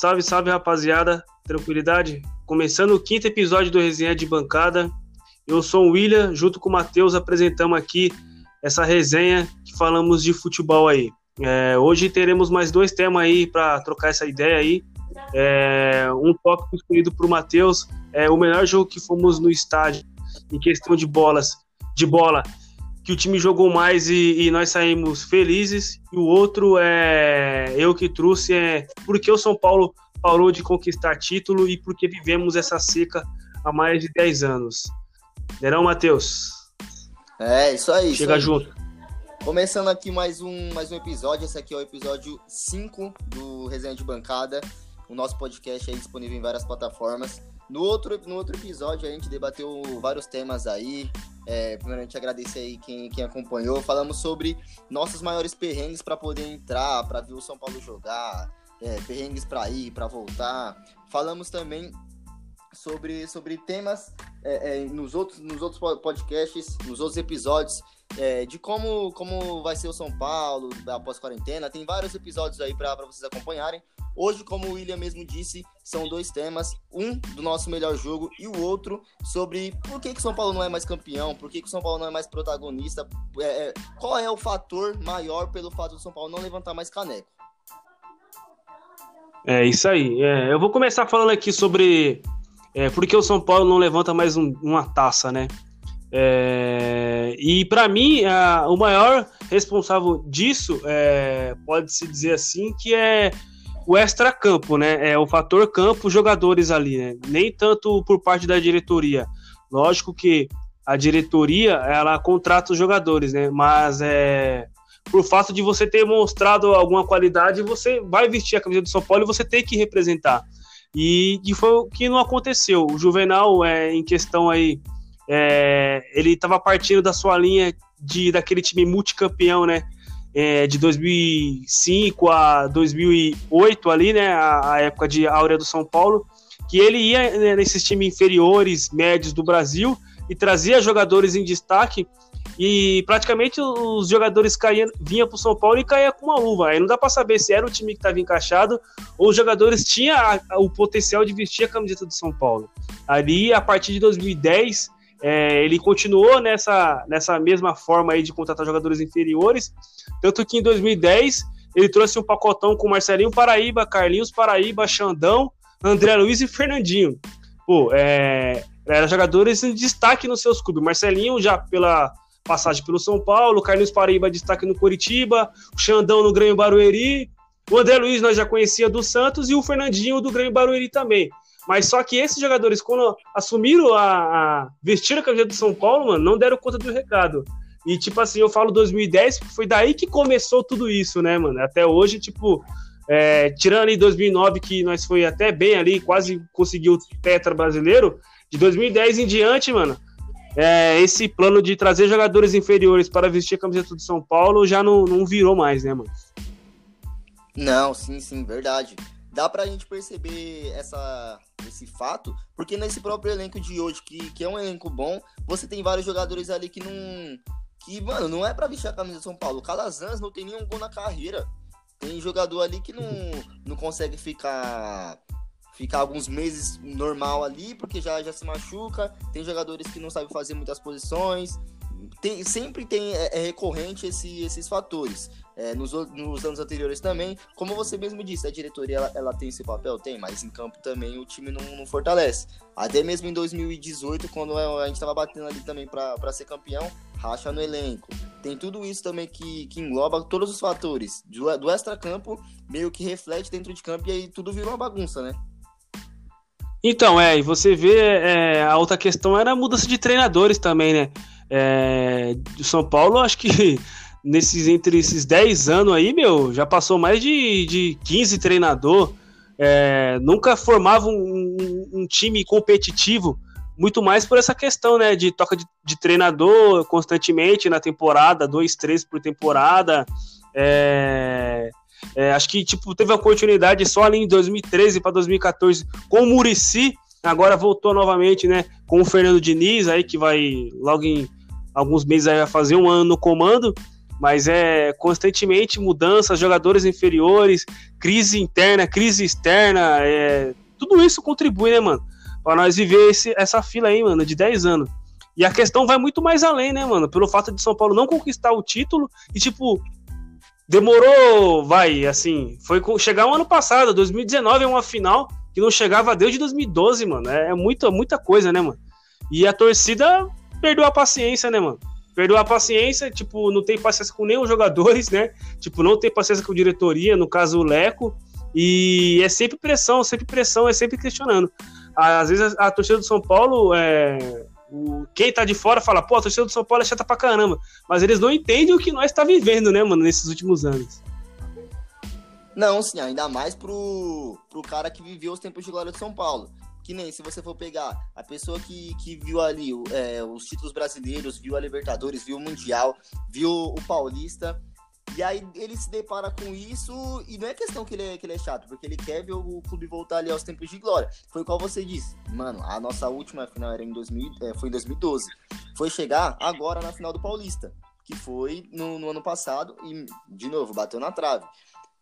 Salve, salve, rapaziada. Tranquilidade? Começando o quinto episódio do Resenha de Bancada. Eu sou o William, junto com o Matheus, apresentamos aqui essa resenha que falamos de futebol aí. É, hoje teremos mais dois temas aí para trocar essa ideia aí. É, um tópico escolhido por Matheus é o melhor jogo que fomos no estádio em questão de bolas, de bola que o time jogou mais e, e, nós saímos felizes. E o outro é eu que trouxe é porque o São Paulo parou de conquistar título e porque vivemos essa seca há mais de 10 anos. Verão, Matheus? É, isso aí. Chega isso aí. junto. Começando aqui mais um, mais um episódio. Esse aqui é o episódio 5 do Resenha de Bancada. O nosso podcast é disponível em várias plataformas. No outro, no outro episódio a gente debateu vários temas aí. É, primeiramente agradecer aí quem, quem acompanhou. Falamos sobre nossos maiores perrengues para poder entrar, para ver o São Paulo jogar, é, perrengues para ir, para voltar. Falamos também sobre, sobre temas é, é, nos, outros, nos outros podcasts, nos outros episódios, é, de como, como vai ser o São Paulo após quarentena. Tem vários episódios aí para vocês acompanharem. Hoje, como o William mesmo disse, são dois temas. Um do nosso melhor jogo e o outro sobre por que, que o São Paulo não é mais campeão, por que, que o São Paulo não é mais protagonista, é, é, qual é o fator maior pelo fato do São Paulo não levantar mais caneco. É isso aí. É, eu vou começar falando aqui sobre é, por que o São Paulo não levanta mais um, uma taça, né? É, e para mim, a, o maior responsável disso, é, pode-se dizer assim, que é o extra-campo, né? É o fator campo, jogadores ali, né? Nem tanto por parte da diretoria. Lógico que a diretoria, ela contrata os jogadores, né? Mas é por fato de você ter mostrado alguma qualidade, você vai vestir a camisa do São Paulo e você tem que representar. E, e foi o que não aconteceu. O Juvenal, é, em questão aí, é, ele estava partindo da sua linha de daquele time multicampeão, né? É, de 2005 a 2008 ali, né? A, a, época de Áurea do São Paulo, que ele ia né, nesses times inferiores, médios do Brasil e trazia jogadores em destaque e praticamente os jogadores caíam, vinham para o São Paulo e caía com uma luva. Aí não dá para saber se era o time que estava encaixado ou os jogadores tinham o potencial de vestir a camiseta do São Paulo. Ali, a partir de 2010, é, ele continuou nessa, nessa mesma forma aí de contratar jogadores inferiores, tanto que em 2010 ele trouxe um pacotão com Marcelinho Paraíba, Carlinhos Paraíba, Xandão, André Luiz e Fernandinho. Pô, é, eram jogadores em destaque nos seus clubes. Marcelinho já pela passagem pelo São Paulo, Carlinhos Paraíba destaque no Curitiba, o Xandão no Grêmio Barueri, o André Luiz nós já conhecia do Santos e o Fernandinho do Grêmio Barueri também. Mas só que esses jogadores, quando assumiram a, a vestir a camisa do São Paulo, mano, não deram conta do recado. E, tipo assim, eu falo 2010, porque foi daí que começou tudo isso, né, mano? Até hoje, tipo, é, tirando em 2009, que nós foi até bem ali, quase conseguiu o tetra brasileiro, de 2010 em diante, mano, é, esse plano de trazer jogadores inferiores para vestir a camiseta do São Paulo já não, não virou mais, né, mano? Não, sim, sim, verdade. Dá pra gente perceber essa, esse fato, porque nesse próprio elenco de hoje, que, que é um elenco bom, você tem vários jogadores ali que não. Que, mano, não é pra vestir a camisa do São Paulo. Calazans não tem nenhum gol na carreira. Tem jogador ali que não, não consegue ficar ficar alguns meses normal ali, porque já, já se machuca. Tem jogadores que não sabem fazer muitas posições. Tem, sempre tem é, é recorrente esse, esses fatores. É, nos, nos, anos anteriores também, como você mesmo disse, a diretoria ela, ela, tem esse papel, tem, mas em campo também o time não, não fortalece. Até mesmo em 2018, quando a gente estava batendo ali também para ser campeão, racha no elenco. Tem tudo isso também que, que engloba todos os fatores do, do extra-campo, meio que reflete dentro de campo e aí tudo vira uma bagunça, né? Então, é, e você vê, é, a outra questão era a mudança de treinadores também, né? É, do São Paulo, acho que nesses entre esses 10 anos aí, meu, já passou mais de, de 15 treinador, é, nunca formava um, um, time competitivo, muito mais por essa questão, né, de toca de, de treinador constantemente na temporada, dois, três por temporada, é, é, acho que tipo, teve a oportunidade só ali em 2013 para 2014 com o Murici, agora voltou novamente, né? Com o Fernando Diniz aí, que vai logo em alguns meses aí vai fazer um ano no comando. Mas é constantemente mudanças, jogadores inferiores, crise interna, crise externa, é, tudo isso contribui, né, mano? Pra nós viver esse, essa fila aí, mano, de 10 anos. E a questão vai muito mais além, né, mano? Pelo fato de São Paulo não conquistar o título e, tipo, demorou, vai, assim, foi chegar um ano passado, 2019 é uma final que não chegava desde 2012, mano. É, é muita, muita coisa, né, mano? E a torcida perdeu a paciência, né, mano? Perdeu a paciência, tipo, não tem paciência com nenhum jogadores, né? Tipo, não tem paciência com diretoria, no caso o Leco. E é sempre pressão, sempre pressão, é sempre questionando. Às vezes a, a torcida do São Paulo, é, o, quem tá de fora fala, pô, a torcida do São Paulo é chata pra caramba. Mas eles não entendem o que nós tá vivendo, né, mano, nesses últimos anos. Não, sim, ainda mais pro, pro cara que viveu os tempos de glória de São Paulo. Que nem se você for pegar a pessoa que, que viu ali é, os títulos brasileiros, viu a Libertadores, viu o Mundial, viu o Paulista. E aí ele se depara com isso, e não é questão que ele é, que ele é chato, porque ele quer ver o clube voltar ali aos tempos de glória. Foi qual você disse. Mano, a nossa última final era em 2000, é, foi em 2012. Foi chegar agora na final do Paulista, que foi no, no ano passado, e de novo, bateu na trave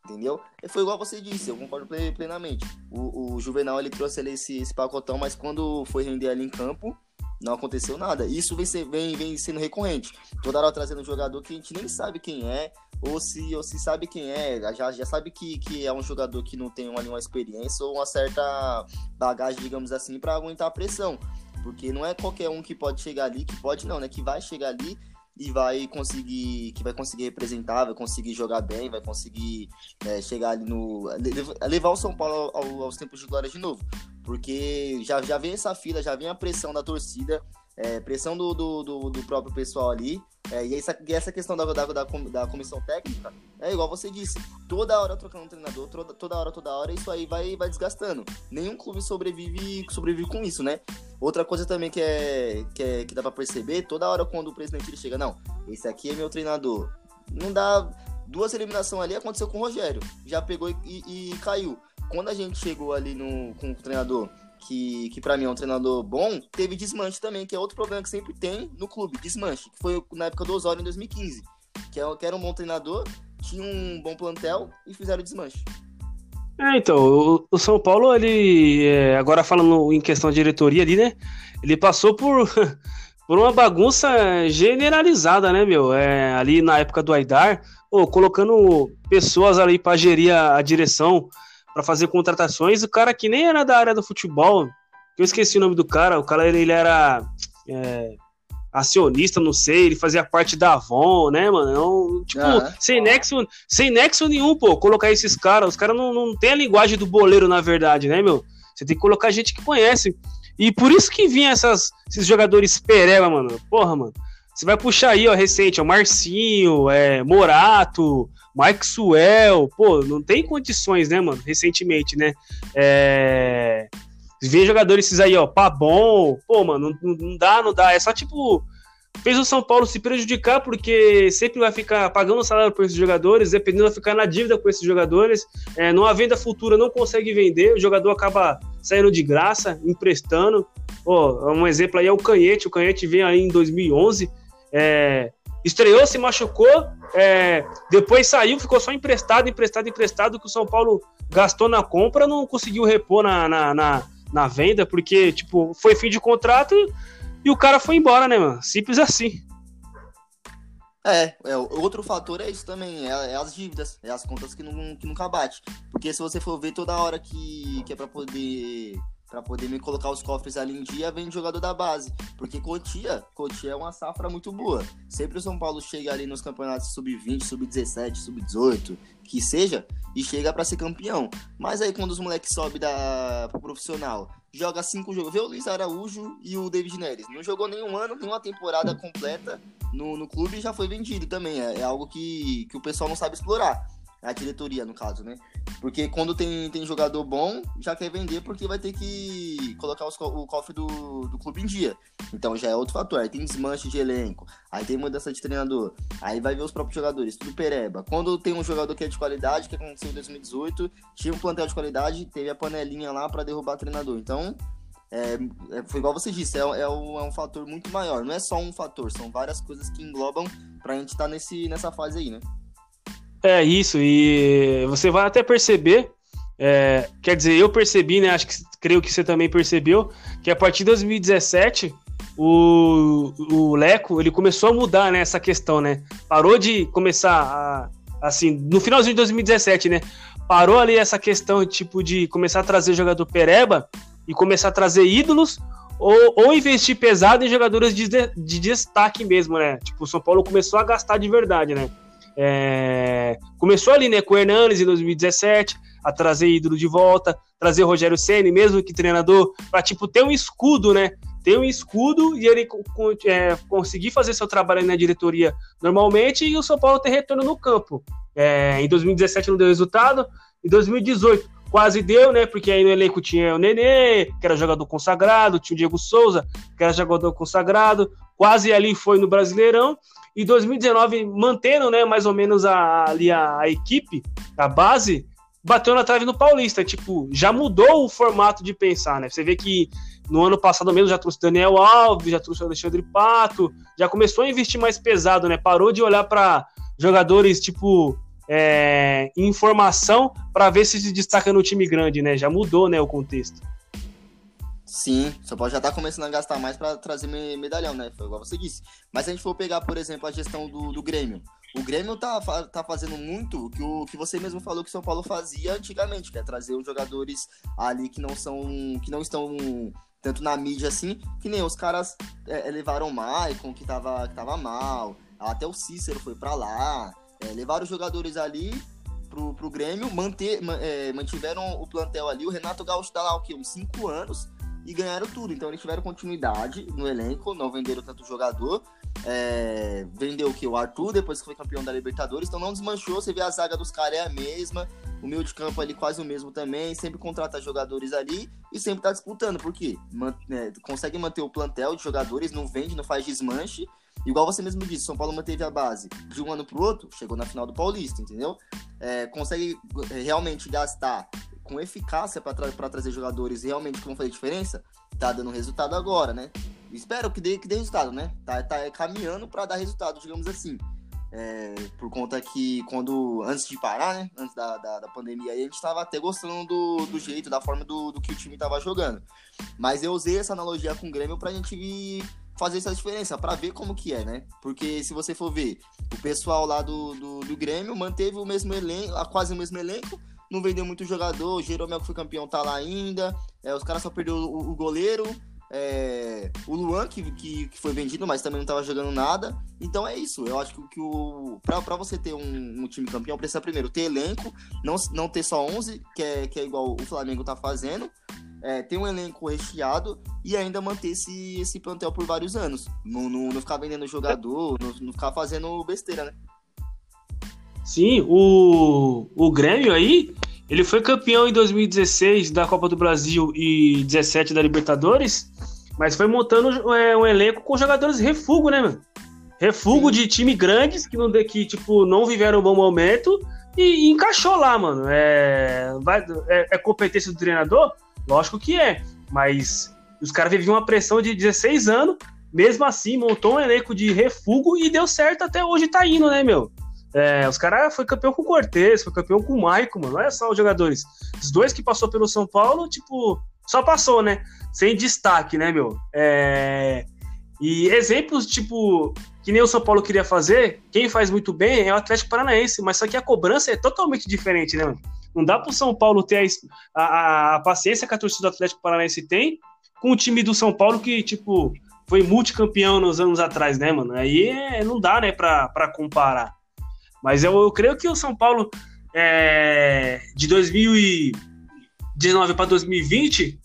entendeu? E foi igual você disse, eu concordo plenamente. O, o Juvenal ele trouxe ali esse, esse pacotão, mas quando foi render ali em campo, não aconteceu nada. Isso vem, ser, vem, vem sendo recorrente. Toda hora trazendo um jogador que a gente nem sabe quem é, ou se, ou se sabe quem é, já, já sabe que, que é um jogador que não tem uma, uma experiência ou uma certa bagagem, digamos assim, para aguentar a pressão. Porque não é qualquer um que pode chegar ali, que pode não, né? Que vai chegar ali e vai conseguir que vai conseguir representar, vai conseguir jogar bem, vai conseguir é, chegar ali no levar o São Paulo ao, aos tempos de glória de novo, porque já já vem essa fila, já vem a pressão da torcida, é, pressão do, do, do, do, próprio pessoal ali. É, e, essa, e essa questão da, da, da, da, comissão técnica é igual você disse: toda hora trocando um treinador, toda, toda hora, toda hora, isso aí vai, vai desgastando. Nenhum clube sobrevive, sobrevive com isso, né? Outra coisa também que, é, que, é, que dá pra perceber: toda hora quando o presidente ele chega, não, esse aqui é meu treinador. Não dá. Duas eliminações ali aconteceu com o Rogério. Já pegou e, e, e caiu. Quando a gente chegou ali no, com o treinador que, que para mim é um treinador bom, teve desmanche também, que é outro problema que sempre tem no clube, desmanche, que foi na época do Osório em 2015, que, é, que era um bom treinador, tinha um bom plantel e fizeram desmanche. É, então, o, o São Paulo, ele, é, agora falando em questão de diretoria ali, né, ele passou por, por uma bagunça generalizada, né, meu, é, ali na época do Aidar, oh, colocando pessoas ali para gerir a, a direção, para fazer contratações. O cara que nem era da área do futebol, eu esqueci o nome do cara, o cara ele, ele era é, acionista, não sei, ele fazia parte da Avon, né, mano? Então, tipo, ah, sem, nexo, sem nexo nenhum, pô, colocar esses caras. Os caras não, não tem a linguagem do boleiro, na verdade, né, meu? Você tem que colocar gente que conhece. E por isso que vinha essas, esses jogadores pereba, mano. Porra, mano. Você vai puxar aí, ó, recente, ó, Marcinho, é, Morato, Maxwell, pô, não tem condições, né, mano, recentemente, né? É... Vê jogadores esses aí, ó, Pabon, pô, mano, não, não dá, não dá, é só tipo fez o São Paulo se prejudicar porque sempre vai ficar pagando salário por esses jogadores, dependendo vai ficar na dívida com esses jogadores. É, numa venda futura não consegue vender, o jogador acaba saindo de graça, emprestando. Pô, um exemplo aí é o Canhete, o Canhete veio aí em 2011, é, estreou, se machucou, é, depois saiu, ficou só emprestado, emprestado, emprestado, que o São Paulo gastou na compra, não conseguiu repor na, na, na, na venda, porque, tipo, foi fim de contrato e o cara foi embora, né, mano? Simples assim. É, é, outro fator é isso também, é, é, as dívidas, é as contas que, não, que nunca bate. Porque se você for ver toda hora que, que é para poder para poder me colocar os cofres ali em dia, vem jogador da base. Porque Cotia, Cotia é uma safra muito boa. Sempre o São Paulo chega ali nos campeonatos sub-20, sub-17, sub-18, que seja, e chega para ser campeão. Mas aí quando os moleques sobem da, pro profissional, joga cinco jogos. Vê o Luiz Araújo e o David Neres. Não jogou nenhum ano, nenhuma temporada completa no, no clube e já foi vendido também. É, é algo que, que o pessoal não sabe explorar. A diretoria, no caso, né? Porque quando tem, tem jogador bom, já quer vender porque vai ter que colocar os, o cofre do, do clube em dia. Então já é outro fator. Aí tem desmanche de elenco, aí tem mudança de treinador, aí vai ver os próprios jogadores, tudo pereba. Quando tem um jogador que é de qualidade, que aconteceu em 2018, tinha um plantel de qualidade, teve a panelinha lá para derrubar o treinador. Então, é, é, foi igual você disse, é, é, um, é um fator muito maior. Não é só um fator, são várias coisas que englobam pra gente estar tá nesse, nessa fase aí, né? É isso, e você vai até perceber, é, quer dizer, eu percebi, né? Acho que creio que você também percebeu, que a partir de 2017 o, o Leco ele começou a mudar né, essa questão, né? Parou de começar a, assim, no finalzinho de 2017, né? Parou ali essa questão tipo de começar a trazer jogador pereba e começar a trazer ídolos ou, ou investir pesado em jogadores de, de destaque mesmo, né? Tipo, o São Paulo começou a gastar de verdade, né? É, começou ali, né, com o Hernandes em 2017, a trazer ídolo de volta, trazer Rogério Ceni mesmo que treinador, para tipo ter um escudo, né? Ter um escudo e ele é, conseguir fazer seu trabalho na diretoria normalmente e o São Paulo ter retorno no campo. É, em 2017 não deu resultado, em 2018 quase deu, né? Porque aí no elenco tinha o Nenê, que era jogador consagrado, tinha o Diego Souza, que era jogador consagrado, quase ali foi no Brasileirão. E 2019, mantendo, né, mais ou menos a, ali a, a equipe, a base, bateu na trave no Paulista. Tipo, já mudou o formato de pensar, né? Você vê que no ano passado mesmo já trouxe Daniel Alves, já trouxe Alexandre Pato, já começou a investir mais pesado, né? Parou de olhar para jogadores tipo é, informação para ver se se destaca no time grande, né? Já mudou, né, o contexto. Sim, só pode já tá começando a gastar mais para trazer medalhão, né? Foi igual você disse. Mas se a gente for pegar, por exemplo, a gestão do, do Grêmio, o Grêmio tá, tá fazendo muito que, o que você mesmo falou que o São Paulo fazia antigamente, que é trazer os jogadores ali que não são. que não estão tanto na mídia assim, que nem os caras é, levaram o Maicon, que tava, que tava mal, até o Cícero foi para lá, é, levaram os jogadores ali pro, pro Grêmio, manter, é, mantiveram o plantel ali. O Renato Gaúcho tá lá o quê? Uns 5 anos e ganharam tudo. Então eles tiveram continuidade no elenco, não venderam tanto jogador. É, vendeu o que? O Arthur, depois que foi campeão da Libertadores, então não desmanchou. Você vê a zaga dos caras é a mesma, o meio de campo ali quase o mesmo também, sempre contrata jogadores ali e sempre tá disputando, por quê? Man, é, consegue manter o plantel de jogadores, não vende, não faz desmanche Igual você mesmo disse, São Paulo manteve a base de um ano para o outro, chegou na final do Paulista, entendeu? É, consegue é, realmente gastar com eficácia para tra trazer jogadores realmente que vão fazer diferença, tá dando resultado agora, né? Espero que dê, que dê resultado, né? Tá, tá caminhando para dar resultado, digamos assim. É, por conta que quando antes de parar, né? Antes da, da, da pandemia, a gente estava até gostando do, do jeito, da forma do, do que o time estava jogando. Mas eu usei essa analogia com o Grêmio pra gente fazer essa diferença, para ver como que é, né? Porque se você for ver, o pessoal lá do, do, do Grêmio manteve o mesmo elenco, quase o mesmo elenco, não vendeu muito jogador, Jeromel que foi campeão tá lá ainda, é, os caras só perdeu o, o goleiro, é, o Luan, que, que, que, foi vendido, mas também não estava jogando nada. Então é isso. Eu acho que, que o para você ter um, um, time campeão, precisa primeiro ter elenco, não, não ter só 11, que é, que é igual o Flamengo tá fazendo, é, ter um elenco recheado e ainda manter esse, esse plantel por vários anos. Não, não, não ficar vendendo jogador, não, não ficar fazendo besteira, né? Sim, o, o Grêmio aí, ele foi campeão em 2016 da Copa do Brasil e 17 da Libertadores, mas foi montando é, um elenco com jogadores refugo, né, mano? Refugo Sim. de time grandes que, não, que tipo, não viveram um bom momento e, e encaixou lá, mano. É, vai, é, é competência do treinador? Lógico que é, mas os caras viviam uma pressão de 16 anos, mesmo assim, montou um elenco de refugo e deu certo até hoje tá indo, né, meu? É, os caras foi campeão com o Cortez, foi campeão com o Maicon, mano. Olha só os jogadores. Os dois que passou pelo São Paulo, tipo, só passou, né? Sem destaque, né, meu? É... E exemplos, tipo, que nem o São Paulo queria fazer, quem faz muito bem é o Atlético Paranaense, mas só que a cobrança é totalmente diferente, né, mano? Não dá para o São Paulo ter a, a, a, paciência que a torcida do Atlético Paranaense tem com o time do São Paulo que, tipo, foi multicampeão nos anos atrás, né, mano? Aí é, não dá, né, para comparar. Mas eu, eu, creio que o São Paulo é, de 2019 para 2020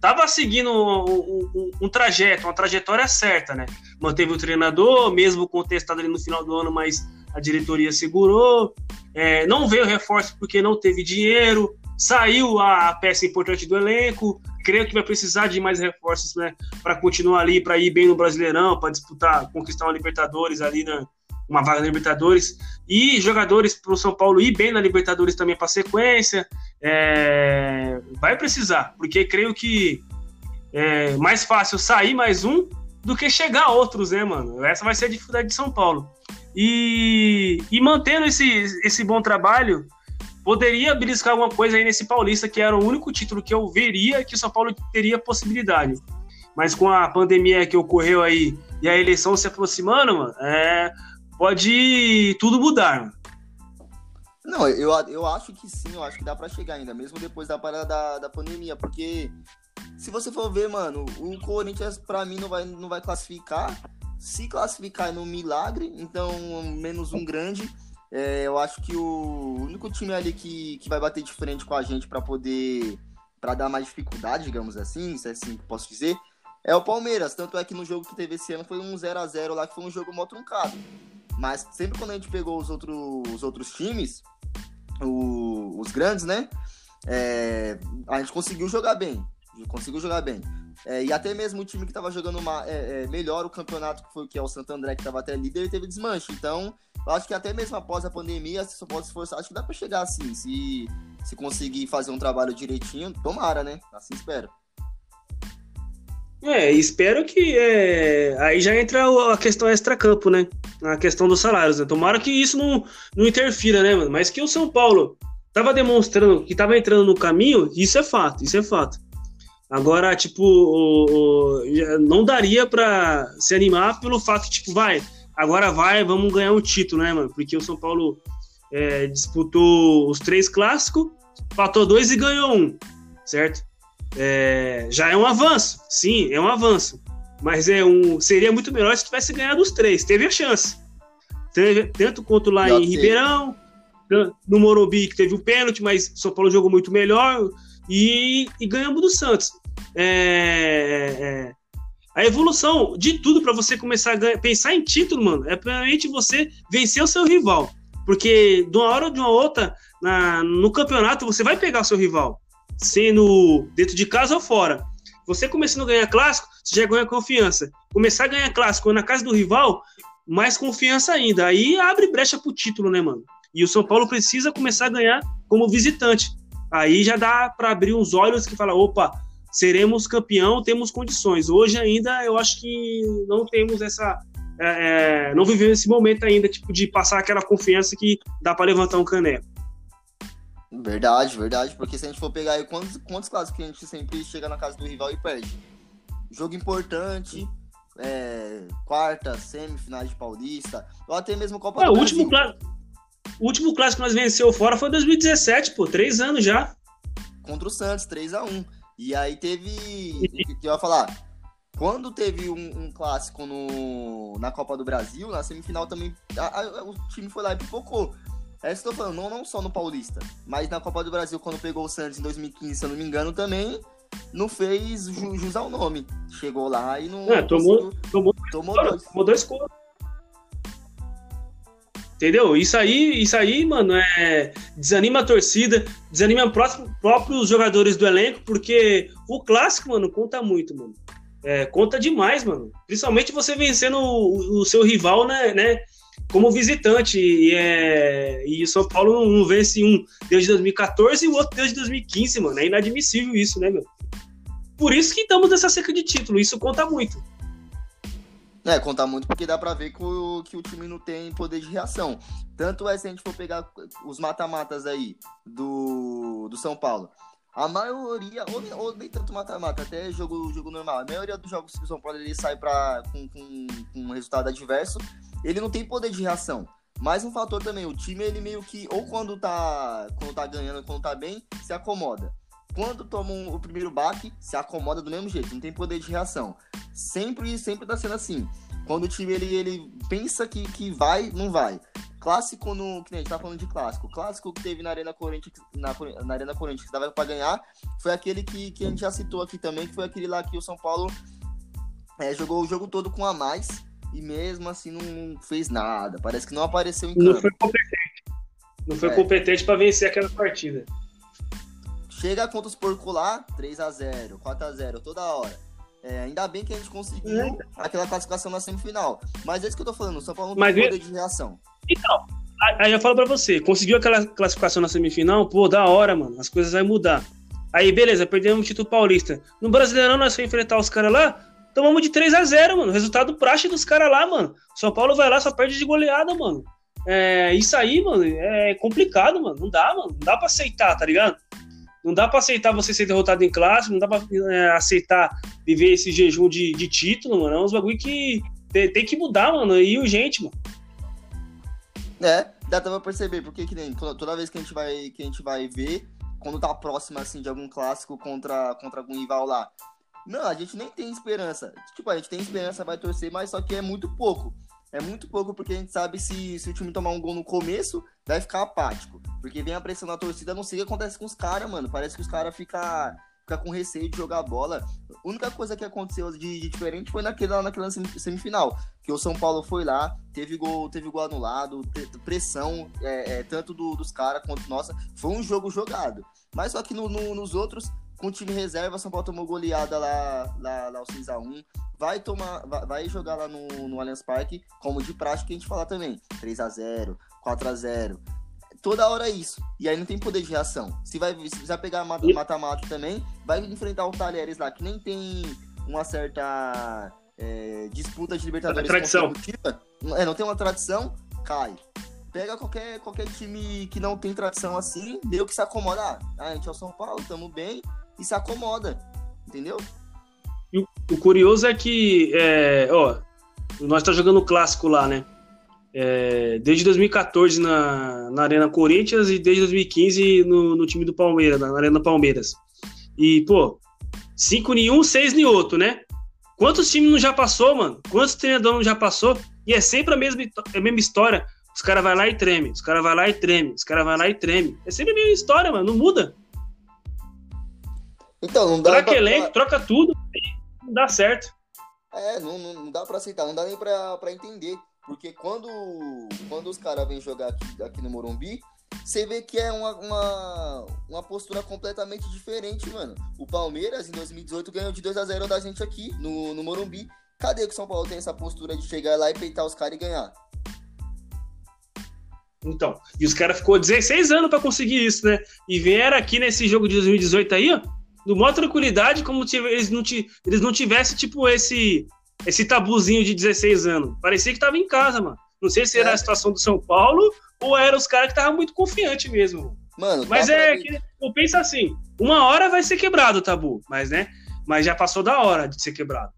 tava seguindo um, um, um, trajeto, uma trajetória certa, né? Manteve o treinador, mesmo contestado ali no final do ano, mas a diretoria segurou, é, não veio reforço porque não teve dinheiro, saiu a peça importante do elenco, creio que vai precisar de mais reforços né, para continuar ali, para ir bem no Brasileirão, para disputar, conquistar uma Libertadores ali, na, uma vaga na Libertadores, e jogadores para o São Paulo ir bem na Libertadores também para sequência, é, vai precisar, porque creio que é mais fácil sair mais um do que chegar outros, né, mano? Essa vai ser a dificuldade de São Paulo. E, e mantendo esse, esse bom trabalho, poderia beliscar alguma coisa aí nesse Paulista, que era o único título que eu veria que o São Paulo teria possibilidade. Mas com a pandemia que ocorreu aí e a eleição se aproximando, mano, é, pode tudo mudar. Não, eu, eu acho que sim, eu acho que dá para chegar ainda, mesmo depois da parada da, da pandemia, porque se você for ver, mano, o Corinthians para mim não vai, não vai classificar. Se classificar é no milagre, então menos um grande. É, eu acho que o único time ali que, que vai bater de frente com a gente para poder para dar mais dificuldade, digamos assim, se é assim que posso dizer, é o Palmeiras. Tanto é que no jogo que teve esse ano foi um 0 a 0 lá, que foi um jogo mó truncado. Mas sempre quando a gente pegou os outros, os outros times, o, os grandes, né? É, a gente conseguiu jogar bem. Conseguiu jogar bem. É, e até mesmo o time que estava jogando uma, é, é, melhor o campeonato, que foi que é o Santo André, que estava até líder, teve desmanche. Então, eu acho que até mesmo após a pandemia, se só pode esforçar, acho que dá para chegar assim. Se, se conseguir fazer um trabalho direitinho, tomara, né? Assim espero. É, espero que. É... Aí já entra a questão extra-campo, né? A questão dos salários. Né? Tomara que isso não, não interfira, né, mano? Mas que o São Paulo tava demonstrando que tava entrando no caminho, isso é fato, isso é fato. Agora, tipo, o, o, não daria para se animar pelo fato, tipo, vai, agora vai, vamos ganhar um título, né, mano? Porque o São Paulo é, disputou os três clássicos, fatou dois e ganhou um, certo? É, já é um avanço. Sim, é um avanço. Mas é um, seria muito melhor se tivesse ganhado os três. Teve a chance. Teve, tanto quanto lá em Ribeirão, no Morumbi, que teve o pênalti, mas São Paulo jogou muito melhor. E, e ganhamos do Santos. É, é, a evolução de tudo para você começar a ganhar, pensar em título, mano, é realmente você vencer o seu rival. Porque de uma hora ou de uma outra, na, no campeonato, você vai pegar o seu rival sendo dentro de casa ou fora. Você começando a ganhar clássico, você já ganha confiança. Começar a ganhar clássico na casa do rival, mais confiança ainda. Aí abre brecha pro título, né, mano? E o São Paulo precisa começar a ganhar como visitante. Aí já dá para abrir uns olhos que fala, opa, seremos campeão, temos condições. Hoje ainda eu acho que não temos essa, é, é não vivemos esse momento ainda, tipo de passar aquela confiança que dá para levantar um caneco. Verdade, verdade. Porque se a gente for pegar aí, quantos, quantos clássicos que a gente sempre chega na casa do rival e perde? Jogo importante, é, quarta, semifinais de Paulista, ou até mesmo Copa é, do o Brasil. Último clássico, o último clássico que nós venceu fora foi 2017, pô, três anos já. Contra o Santos, 3 a 1 E aí teve. que eu ia falar? Quando teve um, um, clássico no, na Copa do Brasil, na semifinal também, a, a, o time foi lá e pipocou. É isso que eu tô falando, não, não só no Paulista, mas na Copa do Brasil, quando pegou o Santos em 2015, se eu não me engano, também não fez ju, jus ao nome. Chegou lá e não. É, tomou, tomou, tomou, dois. Tomou dois. Entendeu? Isso aí, isso aí, mano, é desanima a torcida, desanima os próprios jogadores do elenco, porque o clássico, mano, conta muito, mano. É, conta demais, mano. Principalmente você vencendo o, o seu rival, né, né, como visitante. E, é, e o São Paulo não, vence um desde 2014 e o outro desde 2015, mano. É inadmissível isso, né, meu? Por isso que estamos nessa seca de título. Isso conta muito. É, conta muito porque dá pra ver que o, que o time não tem poder de reação. Tanto é se a gente for pegar os mata-matas aí do, do São Paulo. A maioria, ou, ou nem tanto mata-mata, até jogo, jogo normal. A maioria dos jogos que o São Paulo ele sai pra, com, com, com um resultado adverso ele não tem poder de reação. Mais um fator também, o time ele meio que ou quando tá, quando tá ganhando, quando tá bem, se acomoda. Quando toma um, o primeiro baque, se acomoda do mesmo jeito, não tem poder de reação. Sempre, sempre tá sendo assim. Quando o time ele, ele pensa que, que vai, não vai. Clássico no. Que nem a gente tá falando de clássico. O clássico que teve na Arena Corinthians, na, na Arena Corinthians, que dava pra ganhar, foi aquele que, que a gente já citou aqui também, que foi aquele lá que o São Paulo é, jogou o jogo todo com a mais e mesmo assim não fez nada. Parece que não apareceu em campo. Não foi competente. Não foi é. competente para vencer aquela partida. Chega contra os porcos lá, 3x0, 4x0, toda hora. É, ainda bem que a gente conseguiu é. aquela classificação na semifinal. Mas é isso que eu tô falando, o São Paulo não tem poder de reação. Então, aí eu falo pra você, conseguiu aquela classificação na semifinal, pô, da hora, mano, as coisas vão mudar. Aí, beleza, perdemos o título paulista. No Brasileirão, nós vamos enfrentar os caras lá, Tomamos de 3 a 0 mano. Resultado praxe dos caras lá, mano. São Paulo vai lá, só perde de goleada, mano. É, isso aí, mano, é complicado, mano. Não dá, mano. Não dá pra aceitar, tá ligado? Não dá pra aceitar você ser derrotado em clássico, não dá pra é, aceitar viver esse jejum de, de título, mano. É uns bagulho que tem, tem que mudar, mano. E urgente, mano. É, dá pra perceber, porque que nem toda vez que a gente vai, que a gente vai ver, quando tá próximo assim de algum clássico contra, contra algum rival lá. Não, a gente nem tem esperança. Tipo, a gente tem esperança, vai torcer, mas só que é muito pouco. É muito pouco porque a gente sabe se, se o time tomar um gol no começo, vai ficar apático. Porque vem a pressão da torcida, não sei o que acontece com os caras, mano. Parece que os caras ficam fica com receio de jogar bola. A única coisa que aconteceu de, de diferente foi naquela, naquela semifinal. Que o São Paulo foi lá, teve gol, teve gol anulado, pressão, é, é, tanto do, dos caras quanto nossa. Foi um jogo jogado. Mas só que no, no, nos outros, com o time reserva, São Paulo tomou goleada lá, lá, lá o 6x1. Vai, tomar, vai, vai, jogar lá no, no Allianz Parque, como de prática que a gente fala também. 3x0, 4x0. Toda hora é isso. E aí não tem poder de reação. Se vai, se vai pegar mata-mata também, vai enfrentar o Talheres lá, que nem tem uma certa é, disputa de Libertadores. Tradição. É, não tem uma tradição, cai. Pega qualquer, qualquer time que não tem tradição assim, meio que se acomoda. Ah, a gente é o São Paulo, tamo bem, e se acomoda. Entendeu? O, o curioso é que, é, ó, nós tá jogando clássico lá, né? É, desde 2014 na, na Arena Corinthians e desde 2015 no, no time do Palmeiras, na Arena Palmeiras. E, pô, cinco em um, seis em outro, né? Quantos times não já passou, mano? Quantos treinadores não já passou? E é sempre a mesma, a mesma história. Os caras vai lá e treme, os caras vai lá e treme, os caras vai lá e treme. É sempre a mesma história, mano, não muda. Então, não dá Troca pra... elenco, troca tudo, não dá certo. É, não, não, dá pra aceitar, não dá nem pra, pra entender. Porque quando, quando os caras vêm jogar aqui, aqui no Morumbi, você vê que é uma, uma, uma, postura completamente diferente, mano. O Palmeiras, em 2018, ganhou de 2 a 0 da gente aqui no, no Morumbi. Cadê que o São Paulo tem essa postura de chegar lá e peitar os caras e ganhar? Então, e os caras ficou 16 anos para conseguir isso, né? E vieram aqui nesse jogo de 2018 aí, ó, do maior tranquilidade, como se eles não, eles não tivessem, tipo, esse, esse tabuzinho de 16 anos. Parecia que tava em casa, mano. Não sei se era é. a situação do São Paulo ou era os caras que estavam muito confiantes mesmo. Mano, mas é que eu penso assim, uma hora vai ser quebrado o tabu, mas né? Mas já passou da hora de ser quebrado.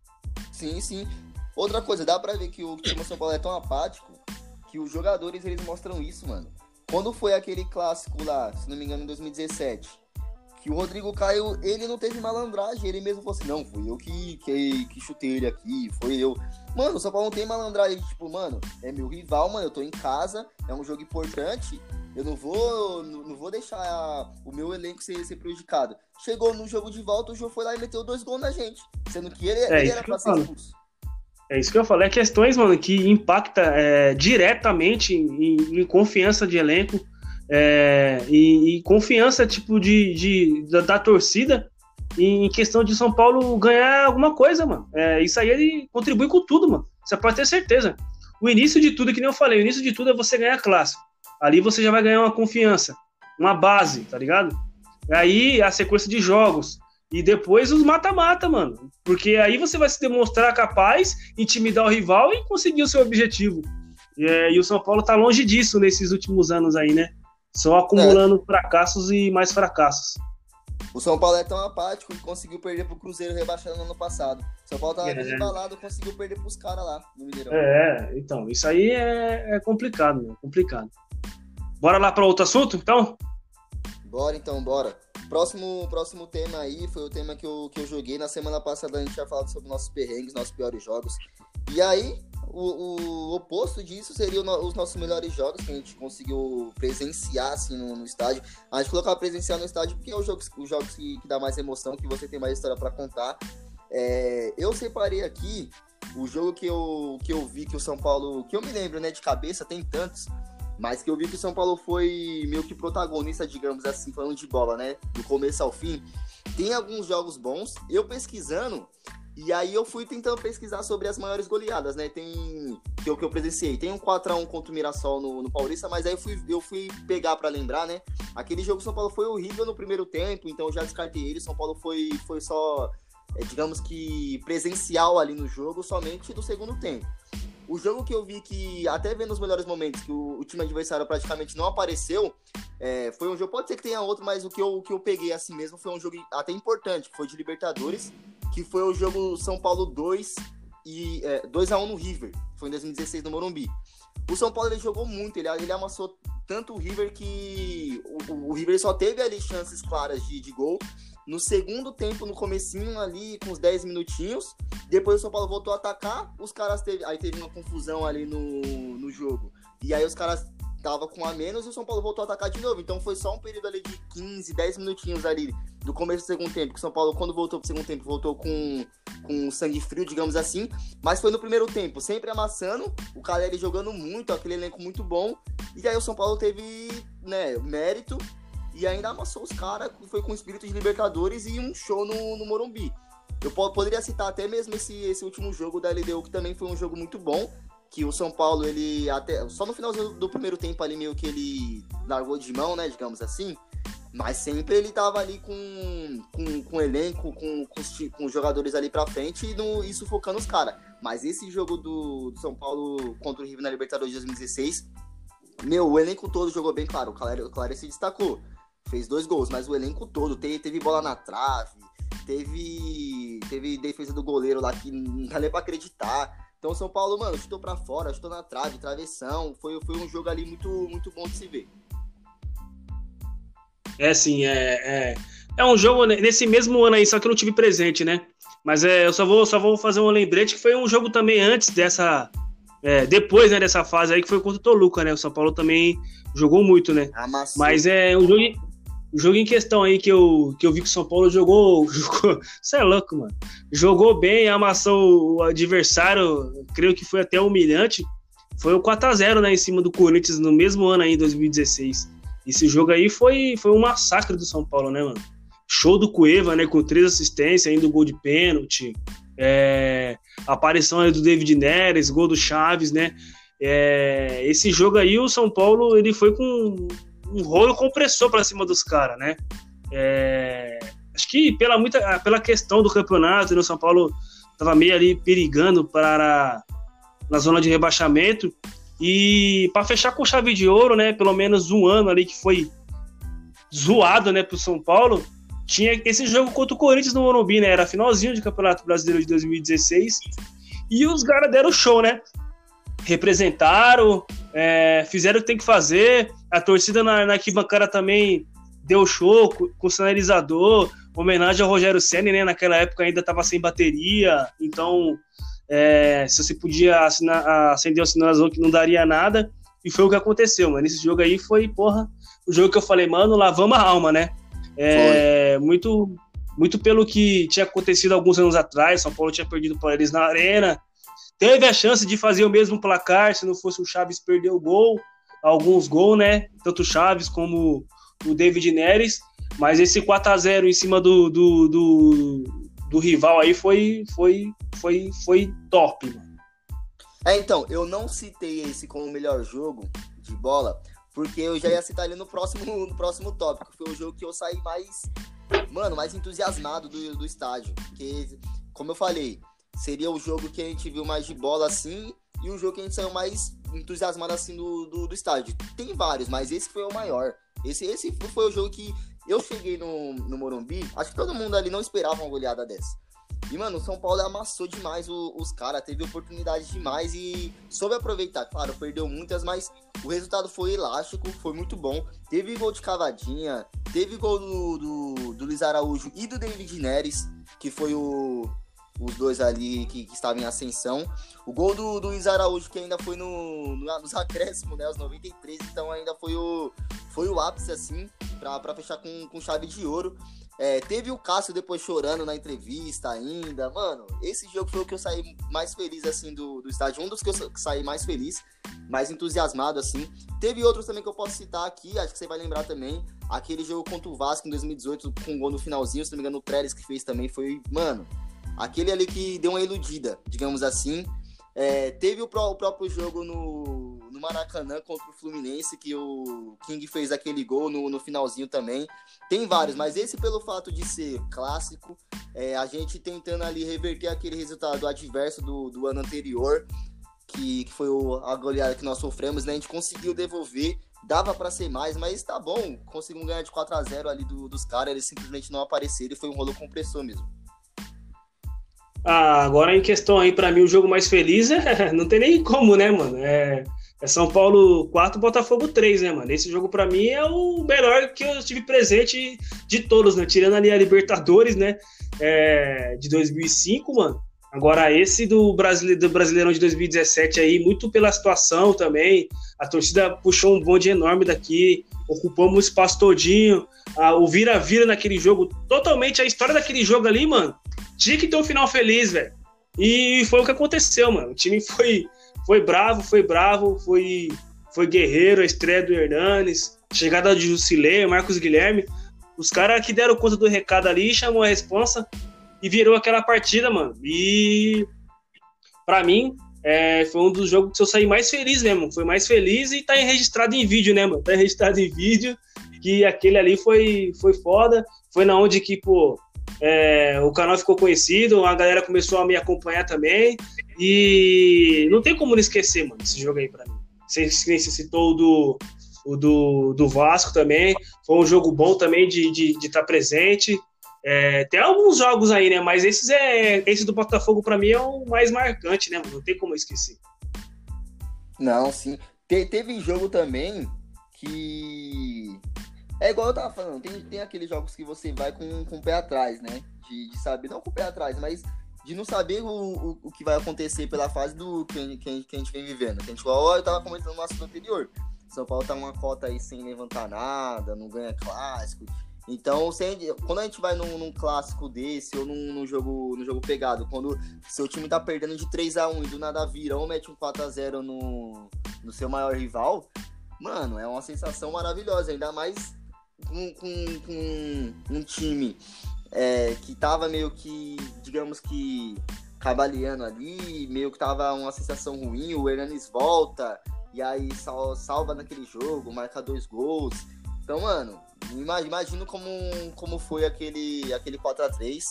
Sim, sim. Outra coisa, dá pra ver que o time do São Paulo é tão apático que os jogadores eles mostram isso, mano. Quando foi aquele clássico lá, se não me engano, em 2017, que o Rodrigo Caio, ele não teve malandragem, ele mesmo falou assim, não, fui eu que, que, que chutei ele aqui, foi eu. Mano, o São Paulo não tem malandragem, tipo, mano, é meu rival, mano, eu tô em casa, é um jogo importante, eu não vou, não, não vou deixar o meu elenco ser, ser prejudicado. Chegou no jogo de volta, o jogo foi lá e meteu dois gols na gente, sendo que ele, é, ele era pra ser expulso. É isso que eu falei, é questões, mano, que impacta é, diretamente em, em confiança de elenco, é, e, e, confiança tipo de, de da, da, torcida em questão de São Paulo ganhar alguma coisa, mano. É, isso aí ele contribui com tudo, mano. Você pode ter certeza. O início de tudo, que nem eu falei, o início de tudo é você ganhar classe. Ali você já vai ganhar uma confiança, uma base, tá ligado? Aí a sequência de jogos. E depois os mata-mata, mano. Porque aí você vai se demonstrar capaz, intimidar o rival e conseguir o seu objetivo. É, e o São Paulo tá longe disso nesses últimos anos aí, né? Só acumulando é. fracassos e mais fracassos. O São Paulo é tão apático que conseguiu perder pro Cruzeiro rebaixando no ano passado. O São Paulo tava é. embalado, conseguiu perder pros caras lá no Mineirão. É, então, isso aí é, é complicado, meu, complicado. Bora lá para outro assunto, então? Bora então, bora. Próximo, próximo tema aí foi o tema que eu, que eu joguei. Na semana passada a gente tinha falado sobre nossos perrengues, nossos piores jogos. E aí, o, o oposto disso seria os nossos melhores jogos que a gente conseguiu presenciar assim, no, no estádio. A gente colocava presenciar no estádio porque é os jogos, os jogos que, que dá mais emoção, que você tem mais história para contar. É, eu separei aqui o jogo que eu, que eu vi que o São Paulo, que eu me lembro né, de cabeça, tem tantos, mas que eu vi que o São Paulo foi meio que protagonista, digamos assim, falando de bola, né? Do começo ao fim. Tem alguns jogos bons. Eu pesquisando, e aí eu fui tentando pesquisar sobre as maiores goleadas, né? Tem que que eu presenciei. Tem um 4x1 contra o Mirassol no, no Paulista, mas aí eu fui, eu fui pegar para lembrar, né? Aquele jogo São Paulo foi horrível no primeiro tempo, então eu já descartei ele. São Paulo foi, foi só é, digamos que, presencial ali no jogo somente do segundo tempo. O jogo que eu vi que, até vendo os melhores momentos, que o, o time adversário praticamente não apareceu, é, foi um jogo, pode ser que tenha outro, mas o que, eu, o que eu peguei assim mesmo foi um jogo até importante, que foi de Libertadores, que foi o jogo São Paulo 2 e é, 2 a 1 no River, foi em 2016 no Morumbi. O São Paulo ele jogou muito, ele, ele amassou tanto o River que o, o River só teve ali chances claras de, de gol, no segundo tempo, no comecinho ali, com uns 10 minutinhos, depois o São Paulo voltou a atacar, os caras teve, aí teve uma confusão ali no, no jogo. E aí os caras tava com a menos e o São Paulo voltou a atacar de novo. Então foi só um período ali de 15, 10 minutinhos ali do começo do segundo tempo. Que o São Paulo, quando voltou pro segundo tempo, voltou com, com sangue frio, digamos assim. Mas foi no primeiro tempo, sempre amassando, o Caleri jogando muito, aquele elenco muito bom. E aí o São Paulo teve né, mérito e ainda amassou os caras, foi com espírito de Libertadores e um show no, no Morumbi. Eu poderia citar até mesmo esse, esse último jogo da LDU, que também foi um jogo muito bom, que o Só Paulo, ele até, só no final do, primeiro tempo ali, meio que ele largou de mão, né, digamos assim, mas sempre ele tava ali com, com, com elenco, com, com, os, com jogadores ali pra frente e, no, e sufocando os caras. Mas esse jogo do, do, São Paulo contra o River na Libertadores de 2016, meu, o elenco todo jogou bem, claro, o Clare, o Clare se destacou fez dois gols, mas o elenco todo teve, teve bola na trave, teve teve defesa do goleiro lá que não dá nem pra acreditar. Então São Paulo, mano, chutou para fora, chutou na trave, travessão, foi, foi um jogo ali muito muito bom de se ver. É sim, é, é, é um jogo nesse mesmo ano aí, só que eu não tive presente, né? Mas é, eu só vou, só vou fazer um lembrete que foi um jogo também antes dessa. É, depois né, dessa fase aí, que foi contra o Toluca, né? O São Paulo também jogou muito, né? Amassou. Mas é um jogo, o jogo em questão aí que eu, que eu vi que o São Paulo jogou. Você é louco, mano. Jogou bem, amassou o adversário, creio que foi até humilhante. Foi o 4x0, né, em cima do Corinthians no mesmo ano aí, em 2016. Esse jogo aí foi, foi um massacre do São Paulo, né, mano? Show do Cueva, né, com três assistências, ainda o gol de pênalti. É, aparição aí do David Neres, gol do Chaves, né? É, esse jogo aí, o São Paulo, ele foi com um rolo compressor para cima dos caras, né? É, acho que pela, muita, pela questão do campeonato, né, o São Paulo estava meio ali perigando para na zona de rebaixamento. E para fechar com chave de ouro, né? Pelo menos um ano ali que foi zoado, né, pro São Paulo. Tinha esse jogo contra o Corinthians no Morumbi, né? Era finalzinho de Campeonato Brasileiro de 2016. E os caras deram show, né? Representaram, é, fizeram o que tem que fazer. A torcida na, na arquibancada também deu show com, com sinalizador, homenagem ao Rogério Senna, né? Naquela época ainda estava sem bateria, então é, se você podia assinar, acender o sinalizador que não daria nada, e foi o que aconteceu, mano. Esse jogo aí foi, porra, o jogo que eu falei, mano, lavamos a alma, né? É, muito, muito pelo que tinha acontecido alguns anos atrás, São Paulo tinha perdido para eles na arena, teve a chance de fazer o mesmo placar, se não fosse o Chaves perder o gol, alguns gols, né? Tanto o Chaves como o David Neres, mas esse 4 a 0 em cima do, do, do, do rival aí foi, foi, foi, foi top, mano. É, então, eu não citei esse como o melhor jogo de bola, porque eu já ia citar ele no próximo, no próximo tópico. Foi o jogo que eu saí mais, mano, mais entusiasmado do, do estádio. Porque, como eu falei, seria o jogo que a gente viu mais de bola assim e o jogo que a gente saiu mais entusiasmado assim do, do, do, estádio. Tem vários, mas esse foi o maior. Esse, esse foi o jogo que eu cheguei no, no Morumbi, acho que todo mundo ali não esperava uma goleada dessa. E, mano, o São Paulo amassou demais o, os caras, teve oportunidade demais e soube aproveitar. Claro, perdeu muitas, mas o resultado foi elástico, foi muito bom. Teve gol de cavadinha, teve gol do, do, do Luiz Araújo e do David Neres, que foi o, os dois ali que, que estavam em ascensão. O gol do, Luiz Araújo, que ainda foi no, no, nos acréscimos, né? Os 93, então ainda foi o, foi o ápice, assim, para fechar com, com chave de ouro. É, teve o Cássio depois chorando na entrevista ainda. Mano, esse jogo foi o que eu saí mais feliz, assim, do, do estádio. Um dos que eu saí mais feliz, mais entusiasmado, assim. Teve outros também que eu posso citar aqui, acho que você vai lembrar também. Aquele jogo contra o Vasco em 2018, com um gol no finalzinho, se não me engano, o Trellis que fez também. Foi, mano, aquele ali que deu uma iludida, digamos assim. É, teve o, pró o, próprio jogo no, no Maracanã contra o Fluminense, que o King fez aquele gol no, no finalzinho também. Tem vários, mas esse pelo fato de ser clássico, é, a gente tentando ali reverter aquele resultado adverso do, do ano anterior, que, que foi o, a goleada que nós sofremos, né? A gente conseguiu devolver, dava para ser mais, mas tá bom, conseguimos ganhar de 4 a 0 ali do, dos caras, eles simplesmente não apareceram e foi um rolo compressor mesmo. Ah, agora em questão aí, para mim, o jogo mais feliz é, não tem nem como, né, mano? É, é São Paulo 4, Botafogo 3, né, mano? Esse jogo para mim é o melhor que eu tive presente de todos, né? Tirando ali a Libertadores, né? É, de 2005, mano. Agora, esse do, Brasile... do Brasileirão de 2017 aí, muito pela situação também. A torcida puxou um bonde enorme daqui, ocupamos o espaço todinho. Ah, o vira-vira naquele jogo, totalmente a história daquele jogo ali, mano tinha que ter um final feliz, velho. E foi o que aconteceu, mano. O time foi, foi bravo, foi bravo, foi, foi guerreiro, a estreia do Hernanes, chegada de Jusilei, Marcos Guilherme. Os caras que deram conta do recado ali, chamou a responsa e virou aquela partida, mano. E para mim, é, foi um dos jogos que eu saí mais feliz mesmo. Foi mais feliz e tá registrado em vídeo, né, mano? Tá registrado em vídeo que aquele ali foi, foi foda. Foi na onde que, pô, é, o canal ficou conhecido, a galera começou a me acompanhar também. E não tem como não esquecer, mano, esse jogo aí pra mim. Você, você citou o do, o do, do Vasco também. Foi um jogo bom também de estar de, de tá presente. É, tem alguns jogos aí, né? Mas esses é, esse do Botafogo para mim é o mais marcante, né? Não tem como esquecer. Não, sim. Te, teve jogo também que é igual eu tava falando, tem, tem aqueles jogos que você vai com, com o pé atrás, né? De, de saber, não com o pé atrás, mas de não saber o, o, o que vai acontecer pela fase do que, que, que a gente vem vivendo. Que a gente, ó, eu tava comentando no assunto anterior. São Paulo tá uma cota aí sem levantar nada, não ganha clássico. Então, sem, quando a gente vai num, num, clássico desse ou num, num, jogo, num jogo pegado, quando seu time tá perdendo de 3 a 1 e do nada vira ou mete um 4 a 0 no, no seu maior rival, mano, é uma sensação maravilhosa. Ainda mais com, com, com um time é, que tava meio que, digamos que, cabaleando ali, meio que tava uma sensação ruim, o Hernanes volta, e aí sal, salva naquele jogo, marca dois gols. Então, mano, imagino como, como foi aquele, aquele 4x3,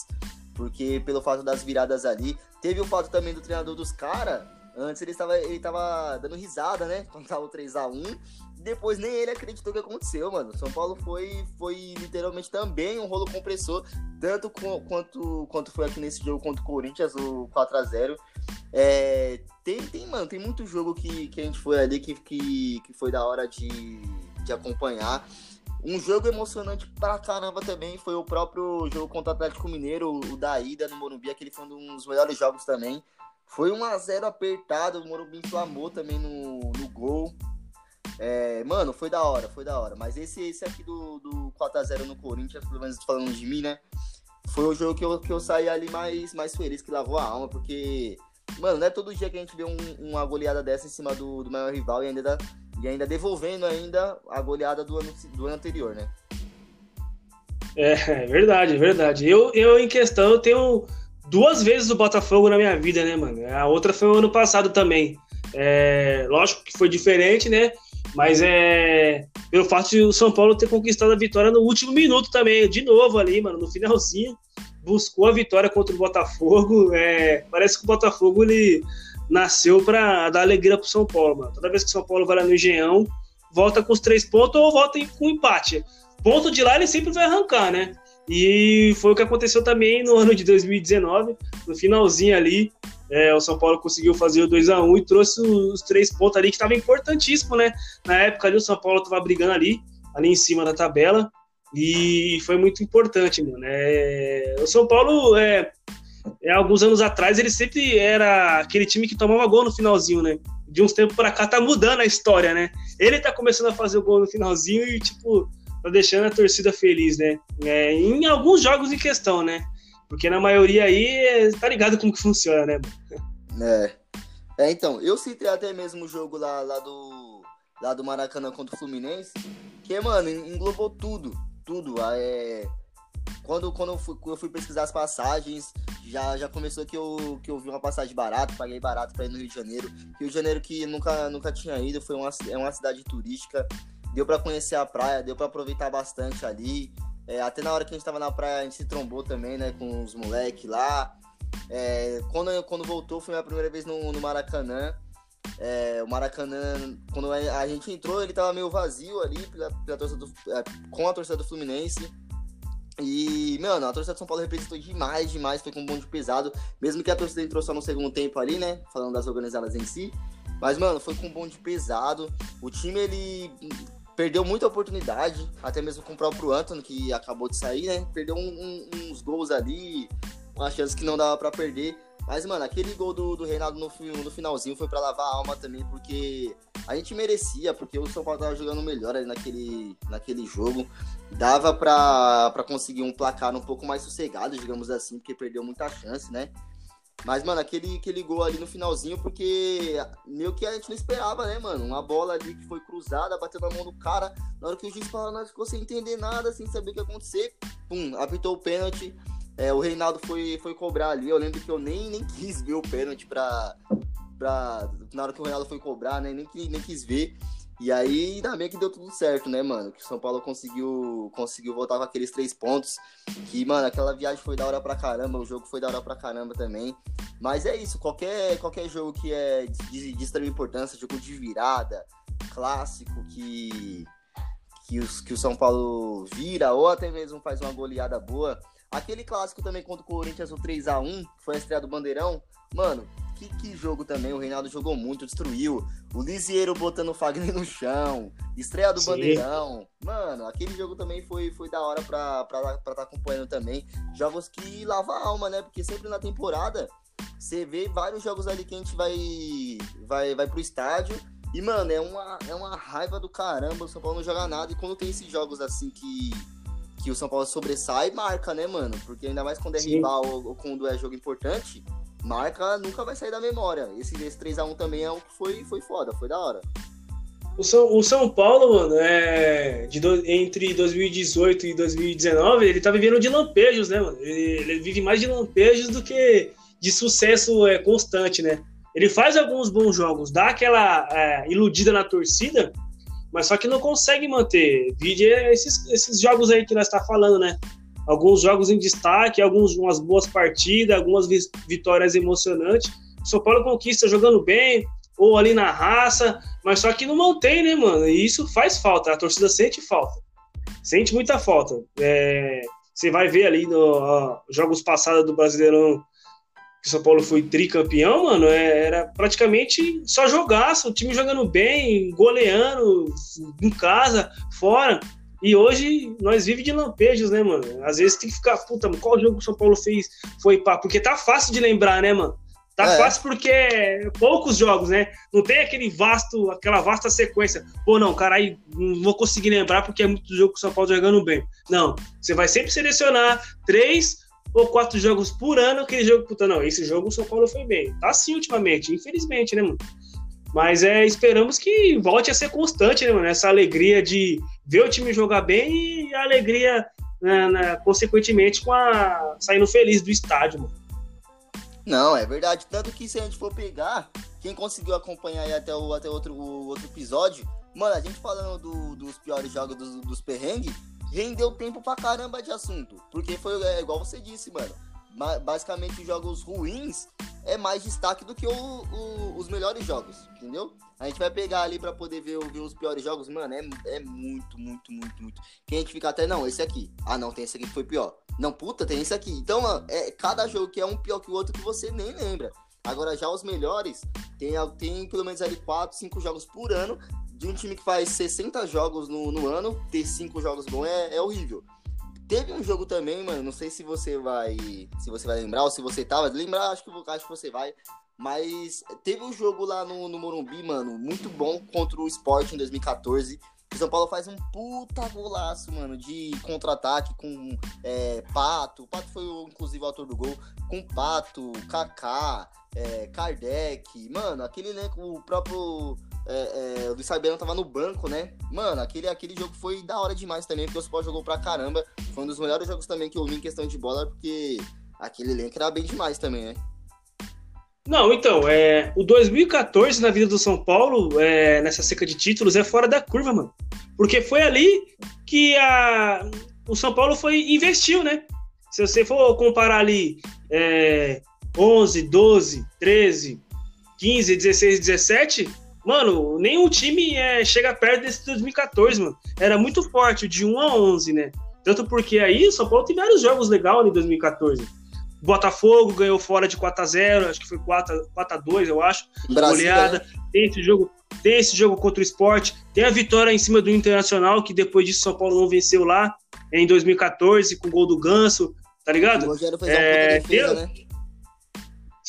porque pelo fato das viradas ali, teve o fato também do treinador dos caras, antes ele estava ele tava dando risada, né, quando tava o 3x1, depois nem ele acreditou que aconteceu, mano. São Paulo foi, foi literalmente também um rolo compressor, tanto com, quanto, quanto foi aqui nesse jogo contra o Corinthians, o 4x0. É, tem, tem, mano, tem muito jogo que, que a gente foi ali que, que, que foi da hora de, de acompanhar. Um jogo emocionante pra caramba também foi o próprio jogo contra o Atlético Mineiro, o da ida no Morumbi, aquele foi um dos melhores jogos também. Foi 1 a 0 apertado, o Morumbi inflamou também no, no gol. É, mano, foi da hora, foi da hora. Mas esse, esse aqui do, do 4x0 no Corinthians, pelo menos falando de mim, né? Foi o jogo que eu, que eu saí ali mais, mais feliz, que lavou a alma, porque, mano, não é todo dia que a gente vê um, uma goleada dessa em cima do, do maior rival e ainda, e ainda devolvendo ainda a goleada do ano, do ano anterior, né? É, verdade, verdade. Eu, eu, em questão, eu tenho duas vezes o Botafogo na minha vida, né, mano? A outra foi o ano passado também. É, lógico que foi diferente, né? Mas é pelo fato de o São Paulo ter conquistado a vitória no último minuto também, de novo ali, mano, no finalzinho, buscou a vitória contra o Botafogo. É, parece que o Botafogo ele nasceu para dar alegria pro São Paulo, mano. Toda vez que o São Paulo vai lá no Engenhão, volta com os três pontos ou volta com empate. Ponto de lá ele sempre vai arrancar, né? E foi o que aconteceu também no ano de 2019, no finalzinho ali, é, o São Paulo conseguiu fazer o 2 a 1 e trouxe os três pontos ali que estava importantíssimo, né? Na época ali o São Paulo estava brigando ali, ali em cima da tabela, e foi muito importante, mano. É, o São Paulo, é, é, alguns anos atrás, ele sempre era aquele time que tomava gol no finalzinho, né? De uns tempos para cá tá mudando a história, né? Ele tá começando a fazer o gol no finalzinho e, tipo, tá deixando a torcida feliz, né? É, em alguns jogos em questão, né? Porque na maioria aí, tá ligado como que funciona, né? É. É, então, eu citei até mesmo o jogo lá, lá, do, lá do Maracanã contra o Fluminense, que, mano, englobou tudo, tudo. É, quando quando eu fui, eu fui pesquisar as passagens, Já, já começou que eu, que eu vi uma passagem barata, paguei barato pra ir no Rio de Janeiro. Rio de Janeiro que nunca, nunca tinha ido, foi uma, é uma cidade turística. Deu para conhecer a praia, deu para aproveitar bastante ali. É, até na hora que a gente tava na praia, a gente se trombou também, né, com os moleques lá. É, quando, quando voltou, foi a primeira vez no, no Maracanã. É, o Maracanã, quando a gente entrou, ele tava meio vazio ali pela, pela torcida do, é, com a torcida do Fluminense. E, mano, a torcida de São Paulo representou demais, demais, foi com um bonde pesado. Mesmo que a torcida entrou só no segundo tempo ali, né? Falando das organizadas em si. Mas, mano, foi com um bonde pesado. O time, ele perdeu muita oportunidade, até mesmo com o próprio Antônio, que acabou de sair, né? Perdeu um, um, uns gols ali, uma chance que não dava para perder. Mas, mano, aquele gol do, do Reinaldo no, no finalzinho foi para lavar a alma também, porque a gente merecia, porque o São Paulo tava jogando melhor ali naquele, naquele jogo. Dava para conseguir um placar um pouco mais sossegado, digamos assim, porque perdeu muita chance, né? Mas, mano, aquele, aquele gol ali no finalzinho, porque meio que a gente não esperava, né, mano? Uma bola ali que foi cruzada, bateu na mão do cara. Na hora que o juiz falou, nós ficou sem entender nada, sem saber o que ia acontecer. Pum, apitou o pênalti. É, o Reinaldo foi, foi cobrar ali. Eu lembro que eu nem, nem quis ver o pênalti pra, pra. Na hora que o Reinaldo foi cobrar, né? Nem, nem quis ver. E aí, ainda bem que deu tudo certo, né, mano? Que o São Paulo conseguiu, conseguiu voltar com aqueles três pontos. Que, mano, aquela viagem foi da hora pra caramba, o jogo foi da hora pra caramba também. Mas é isso, qualquer, qualquer jogo que é de, de extrema importância, jogo de virada, clássico, que, que, os, que o São Paulo vira, ou até mesmo faz uma goleada boa, Aquele clássico também contra o Corinthians, o 3x1, foi a estreia do Bandeirão. Mano, que, que jogo também. O Reinaldo jogou muito, destruiu. O Lisieiro botando o Fagner no chão. Estreia do Sim. Bandeirão. Mano, aquele jogo também foi, foi da hora pra estar pra, tá acompanhando também. Jogos que lava a alma, né? Porque sempre na temporada você vê vários jogos ali que a gente vai, vai, vai pro estádio. E, mano, é uma, é uma raiva do caramba o São Paulo não jogar nada. E quando tem esses jogos assim que que o São Paulo sobressai, marca, né, mano? Porque ainda mais quando é Sim. rival ou quando é jogo importante, marca nunca vai sair da memória. Esse, esse 3x1 também é o que foi, foi foda, foi da hora. O São, o São Paulo, mano, é, de do, entre 2018 e 2019, ele tá vivendo de lampejos, né, mano? Ele, ele vive mais de lampejos do que de sucesso é, constante, né? Ele faz alguns bons jogos, dá aquela é, iludida na torcida, mas só que não consegue manter. Vídeo é esses, esses jogos aí que nós está falando, né? Alguns jogos em destaque, algumas umas boas partidas, algumas vitórias emocionantes. O São Paulo conquista jogando bem, ou ali na raça, mas só que não mantém, né, mano? E isso faz falta, a torcida sente falta. Sente muita falta. É, você vai ver ali nos jogos passados do Brasileirão que o São Paulo foi tricampeão, mano, é, era praticamente só jogaço, o time jogando bem, goleando, em casa, fora. E hoje nós vivemos de lampejos, né, mano? Às vezes tem que ficar, puta, qual jogo o São Paulo fez? Foi pá, porque tá fácil de lembrar, né, mano? Tá é. fácil porque é poucos jogos, né? Não tem aquele vasto, aquela vasta sequência. Pô, não, caralho, não vou conseguir lembrar porque é muito jogo que o São Paulo jogando bem. Não, você vai sempre selecionar três ou quatro jogos por ano, aquele jogo, puta, não, esse jogo o São Paulo foi bem. Tá sim ultimamente, infelizmente, né, mano? Mas é, esperamos que volte a ser constante, né, mano? Essa alegria de ver o time jogar bem e a alegria, né, né, consequentemente, com a saindo feliz do estádio, mano. Não, é verdade. Tanto que se a gente for pegar, quem conseguiu acompanhar aí até o até outro, o outro episódio, mano, a gente falando do, dos piores jogos dos, dos perrengues, rendeu tempo pra caramba de assunto. Porque foi é, igual você disse, mano. Basicamente, jogos ruins é mais destaque do que o, o, os melhores jogos, entendeu? A gente vai pegar ali para poder ver, ver, os piores jogos, mano, é, é muito, muito, muito, muito. Quem a gente fica até, não, esse aqui. Ah, não, tem esse aqui que foi pior. Não, puta, tem esse aqui. Então, mano, é cada jogo que é um pior que o outro que você nem lembra. Agora, já os melhores, tem, tem pelo menos ali 4, 5 jogos por ano de um time que faz 60 jogos no, no ano, ter 5 jogos bons é, é horrível. Teve um jogo também, mano, não sei se você vai se você vai lembrar ou se você tava, lembrar, acho que, acho que você vai, mas teve um jogo lá no, no Morumbi, mano, muito bom contra o Sport em 2014. O São Paulo faz um puta golaço, mano, de contra-ataque com é, Pato. O Pato foi, inclusive, o autor do gol. Com Pato, Kaká, é, Kardec. Mano, aquele elenco, o próprio é, é, o Luiz Fabiano tava no banco, né? Mano, aquele, aquele jogo foi da hora demais também, porque o Sport jogou pra caramba. Foi um dos melhores jogos também que eu vi em questão de bola, porque aquele elenco era bem demais também, né? Não, então, é, o 2014 na vida do São Paulo, é, nessa seca de títulos, é fora da curva, mano. Porque foi ali que a, o São Paulo foi investiu, né? Se você for comparar ali é, 11, 12, 13, 15, 16, 17, mano, nenhum time é, chega perto desse 2014, mano. Era muito forte, de 1 a 11, né? Tanto porque aí o São Paulo tem vários jogos legais em 2014. Botafogo ganhou fora de 4 a 0 acho que foi 4 4 a 2 eu acho. Goleada. Né? Tem esse jogo, tem esse jogo contra o esporte. Tem a vitória em cima do Internacional, que depois disso São Paulo não venceu lá em 2014, com o gol do Ganso, tá ligado? O Rogério fez é, defesa, né?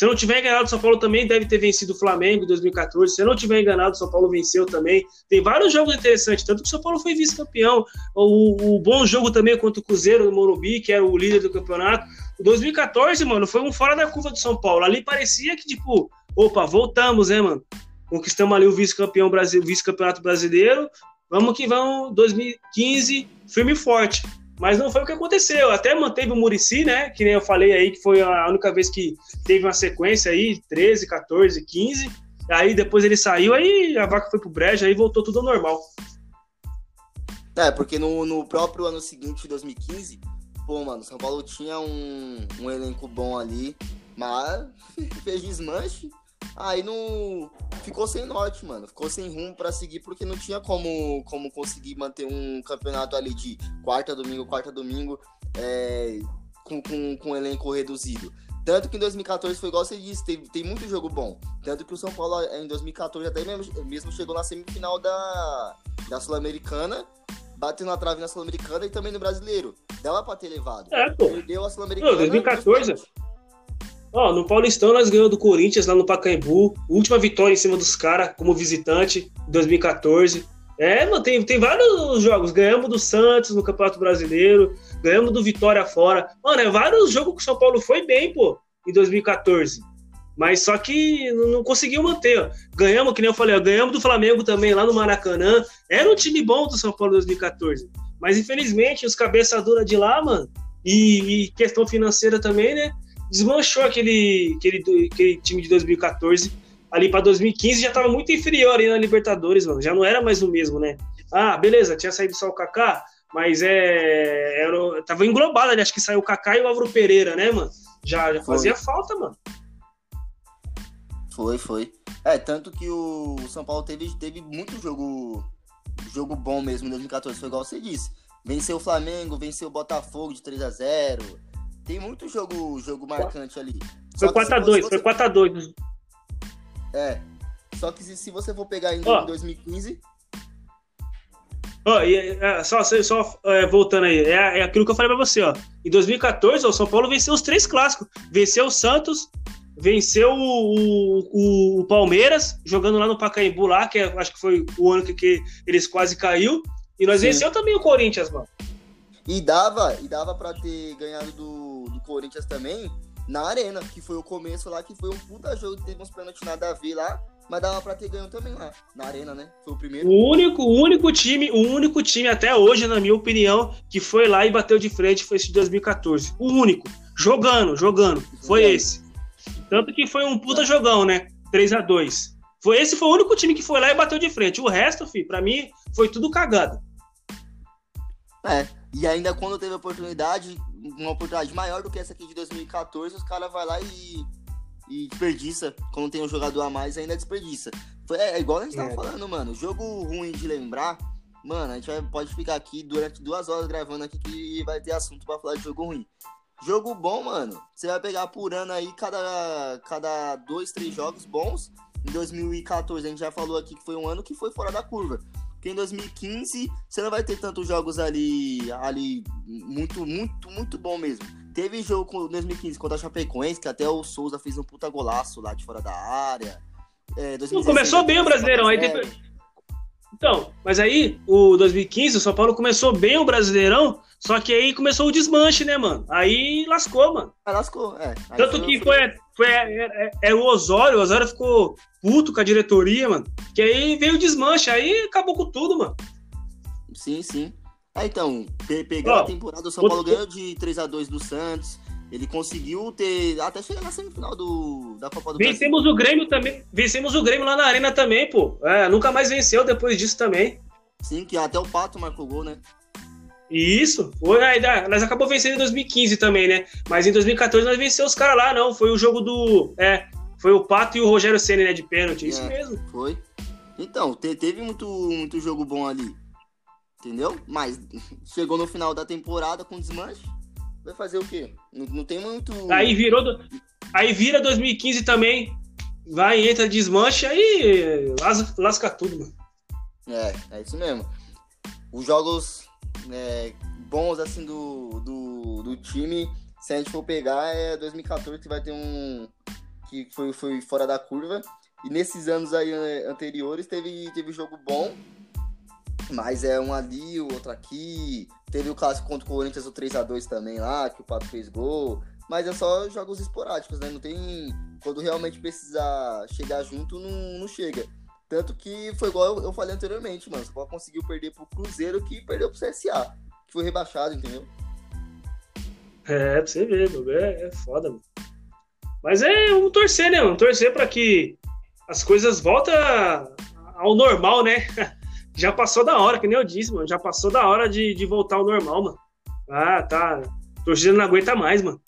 Se não tiver enganado, o São Paulo também deve ter vencido o Flamengo em 2014. Se não tiver enganado, o São Paulo venceu também. Tem vários jogos interessantes, tanto que o São Paulo foi vice-campeão. O, o, bom jogo também contra o Cruzeiro do Morumbi, que era o líder do campeonato. O 2014, mano, foi um fora da curva do São Paulo. Ali parecia que, tipo, opa, voltamos, né, mano? Conquistamos ali o vice-campeão vice-campeonato brasileiro. Vamos que vamos, 2015, firme e forte. Mas não foi o que aconteceu. Até manteve o Murici, né? Que nem eu falei aí, que foi a única vez que teve uma sequência aí, 13, 14, 15. Aí depois ele saiu, aí a vaca foi pro brejo, aí voltou tudo ao normal. É, porque no, no próprio ano seguinte, 2015, pô, mano, São Paulo tinha um, um elenco bom ali, mas fez desmanche. Aí não ficou sem norte, mano. Ficou sem rumo para seguir porque não tinha como, como conseguir manter um campeonato ali de quarta domingo, quarta domingo, é, com, com, com um elenco reduzido. Tanto que em 2014 foi igual você disse, tem, tem muito jogo bom. Tanto que o São Paulo em 2014 até mesmo, mesmo chegou na semifinal da, da Sul-Americana, batendo na trave na Sul-Americana e também no Brasileiro. Dava pra ter levado. É, pô. Perdeu a Sul-Americana. 2014, Ó, no Paulistão nós ganhamos do Corinthians lá no Pacaembu. Última vitória em cima dos caras como visitante em 2014. É, mano, tem, tem vários jogos. Ganhamos do Santos no Campeonato Brasileiro. Ganhamos do Vitória fora. Mano, é vários jogos que o São Paulo foi bem, pô, em 2014. Mas só que não conseguiu manter. Ó. Ganhamos, que nem eu falei, ó, ganhamos do Flamengo também lá no Maracanã. Era um time bom do São Paulo em 2014. Mas infelizmente, os cabeça dura de lá, mano, e, e questão financeira também, né? Desmanchou aquele, aquele, aquele time de 2014. Ali para 2015 já estava muito inferior aí na Libertadores, mano. Já não era mais o mesmo, né? Ah, beleza, tinha saído só o Kaká, mas é. Era, tava englobado ali, acho que saiu o Kaká e o Álvaro Pereira, né, mano? Já, já fazia falta, mano. Foi, foi. É, tanto que o São Paulo teve, teve muito jogo, jogo bom mesmo em 2014, foi igual você disse. Venceu o Flamengo, venceu o Botafogo de 3 a 0 tem muito jogo, jogo marcante ali. Foi 4x2, foi 4x2. É. Só que se, se você for pegar em, oh. 2015. Ó, oh, é, só, só é, voltando aí, é, é, aquilo que eu falei pra você, ó. Em 2014, o São Paulo venceu os três clássicos. Venceu o Santos, venceu o, o, o, Palmeiras, jogando lá no Pacaembu lá, que é, acho que foi o ano que, que eles quase caiu. E nós Sim. venceu também o Corinthians, mano. E dava, e dava para ter ganhado do, do Corinthians também na Arena, que foi o começo lá, que foi um puta jogo, teve uns pênaltis nada a ver lá, mas dava pra ter ganho também lá, na Arena, né? Foi o primeiro. O único, o único time, o único time até hoje, na minha opinião, que foi lá e bateu de frente foi esse de 2014. O único. Jogando, jogando. Foi esse. Tanto que foi um puta jogão, né? 3 a 2 foi Esse foi o único time que foi lá e bateu de frente. O resto, filho, pra mim, foi tudo cagado. É. E ainda quando teve a oportunidade, uma oportunidade maior do que essa aqui de 2014, os caras vai lá e, e desperdiça. Quando tem um jogador a mais, ainda desperdiça. Foi, é, é igual a gente tava é. falando, mano. Jogo ruim de lembrar. Mano, a gente vai, pode ficar aqui durante duas horas gravando aqui que vai ter assunto para falar de jogo ruim. Jogo bom, mano. Você vai pegar por ano aí cada, cada dois, três jogos bons. Em 2014 a gente já falou aqui que foi um ano que foi fora da curva. Porque em 2015 você não vai ter tantos jogos ali, ali muito, muito, muito bom mesmo. Teve jogo em 2015 contra a Chapecoense, que até o Souza fez um puta golaço lá de fora da área. É, 2016, começou bem o Brasileirão, aí depois... Então, mas aí, o 2015, o São Paulo começou bem o Brasileirão, só que aí começou o desmanche, né, mano? Aí lascou, mano. Aí lascou, é. Aí Tanto foi, que foi, foi é, é, é, o Osório, o Osório ficou puto com a diretoria, mano. Que aí veio o desmanche, aí acabou com tudo, mano. Sim, sim. Ah, então, pegar a temporada, o São Paulo ganhou de 3x2 do Santos, ele conseguiu ter. Até chegar na semifinal do, da Copa do Vencemos Brasil. o Grêmio também. Vencemos o Grêmio lá na Arena também, pô. É, nunca mais venceu depois disso também. Sim, que até o Pato marcou gol, né? Isso. Foi, nós acabou vencendo em 2015 também, né? Mas em 2014 nós vencemos os caras lá, não. Foi o jogo do. É, foi o Pato e o Rogério Senna, né? De pênalti. Isso é, mesmo. Foi. Então, te, teve muito, muito jogo bom ali. Entendeu? Mas chegou no final da temporada com desmanche vai fazer o quê? Não, não tem muito. Aí virou. Do... Aí vira 2015 também. Vai, entra, desmancha e lasca, lasca tudo, mano. É, é isso mesmo. Os jogos é, bons assim do, do, do time, se a gente for pegar, é 2014 que vai ter um. Que foi, foi fora da curva. E nesses anos aí anteriores teve, teve jogo bom mas é um ali, o outro aqui. Teve o clássico contra o Corinthians, o 3x2 também lá, que o Pato fez gol. Mas é só jogos esporádicos, né? Não tem. Quando realmente precisar chegar junto, não, não chega. Tanto que foi igual eu, eu falei anteriormente, mano. Só conseguiu perder pro Cruzeiro que perdeu pro CSA. Que foi rebaixado, entendeu? É, pra você ver, meu. É, é foda, mano. Mas é, vamos torcer, né, mano? Torcer pra que as coisas voltem ao normal, né? já passou da hora, que nem eu disse, mano. Já passou da hora de, de voltar ao normal, mano. Ah, tá. Torcida não aguenta mais, mano.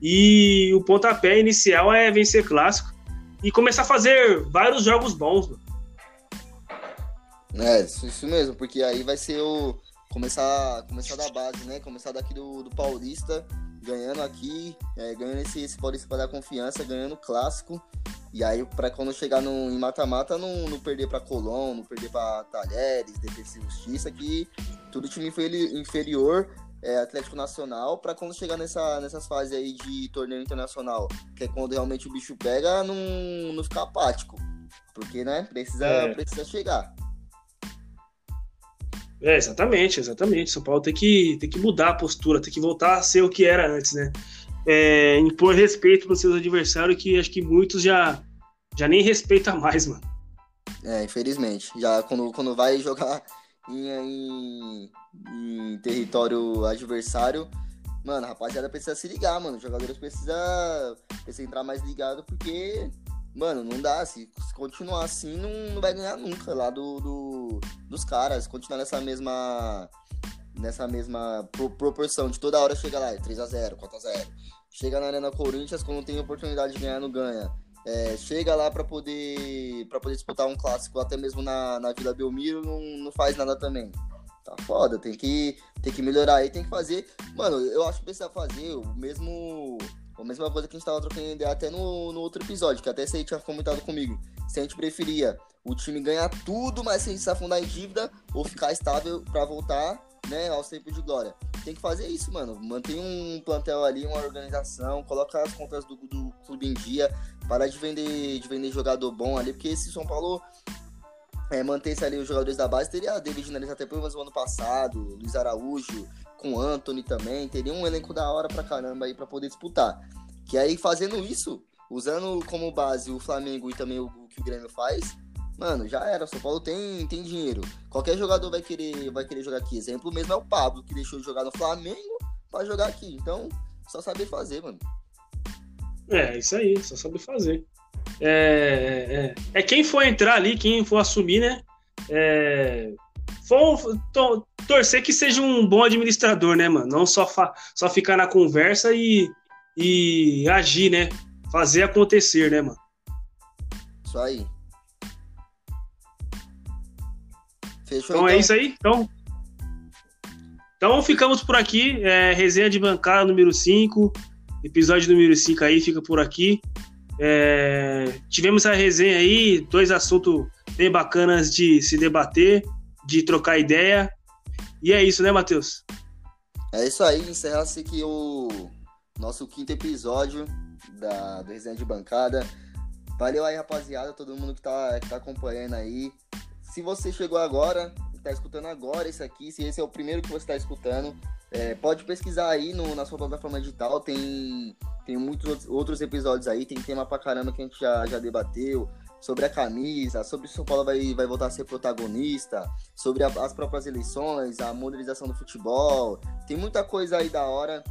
E o pontapé inicial é vencer clássico e começar a fazer vários jogos bons, mano. É, isso mesmo, porque aí vai ser o. Começar, começar da base, né? Começar daqui do, do Paulista, ganhando aqui, é, ganhando esse, esse Paulista para dar confiança, ganhando clássico. E aí, para quando chegar no, em mata-mata, não, não perder para Colón, não perder para Talheres, Defesa e Justiça, que tudo time inferior, é, Atlético Nacional, para quando chegar nessa, nessas fases aí de torneio internacional, que é quando realmente o bicho pega, não, não ficar apático. Porque, né, precisa, é. precisa chegar. É, exatamente, exatamente. São Paulo tem que, tem que mudar a postura, tem que voltar a ser o que era antes, né? é, impor respeito para seus adversários que acho que muitos já, já nem respeitam mais, mano. É, infelizmente. Já quando, quando vai jogar em, em, em território adversário, mano, a rapaziada precisa se ligar, mano. Os jogadores precisam precisa entrar mais ligado porque, mano, não dá. Se, continuar assim, não, não vai ganhar nunca lá do, do dos caras. Continuar nessa mesma nessa mesma pro, proporção de toda hora chega lá, 3x0, 4x0. Chega na Arena Corinthians, quando tem oportunidade de ganhar, não ganha. É, chega lá para poder para poder disputar um clássico, até mesmo na, na Vila Belmiro, não, não faz nada também. Tá foda, tem que, tem que melhorar aí, tem que fazer. Mano, eu acho que precisa fazer o mesmo. A mesma coisa que a gente tava trocando ideia até no, no outro episódio, que até você tinha comentado comigo. Se a gente preferia o time ganhar tudo, mas sem se afundar em dívida, ou ficar estável para voltar né, aos tempos de glória. Tem que fazer isso, mano. Mantém um plantel ali, uma organização, coloca as contas do, do clube em dia, parar de vender, de vender jogador bom ali, porque se São Paulo é, mantesse ali os jogadores da base, teria David Neres até pelo menos o ano passado, Luiz Araújo, com Anthony também, teria um elenco da hora pra caramba aí pra poder disputar. Que aí fazendo isso, usando como base o Flamengo e também o, o que o Grêmio faz, mano, já era. São Paulo tem, tem dinheiro. Qualquer jogador vai querer, vai querer jogar aqui. Exemplo mesmo é o Pablo, que deixou de jogar no Flamengo para jogar aqui. Então, só saber fazer, mano. É, isso aí, só saber fazer. É, é, é quem for entrar ali, quem for assumir, né? É, for, to, torcer que seja um bom administrador, né, mano? Não só, fa, só ficar na conversa e, e agir, né? Fazer acontecer, né, mano? Isso aí. Fechou, então, é então, é isso aí. Então, então ficamos por aqui. É, resenha de bancada número 5. Episódio número 5 aí fica por aqui. É, tivemos a resenha aí, dois assuntos bem bacanas de se debater, de trocar ideia. E é isso, né, Matheus? É isso aí, encerra-se aqui o nosso quinto episódio da, do Resenha de Bancada. Valeu aí, rapaziada, todo mundo que tá, que tá acompanhando aí. Se você chegou agora, está escutando agora esse aqui, se esse é o primeiro que você está escutando, é, pode pesquisar aí no, na sua plataforma digital, tem, tem muitos outros episódios aí, tem tema pra caramba que a gente já, já debateu, sobre a camisa, sobre se o São Paulo vai, vai voltar a ser protagonista, sobre a, as próprias eleições, a modernização do futebol, tem muita coisa aí da hora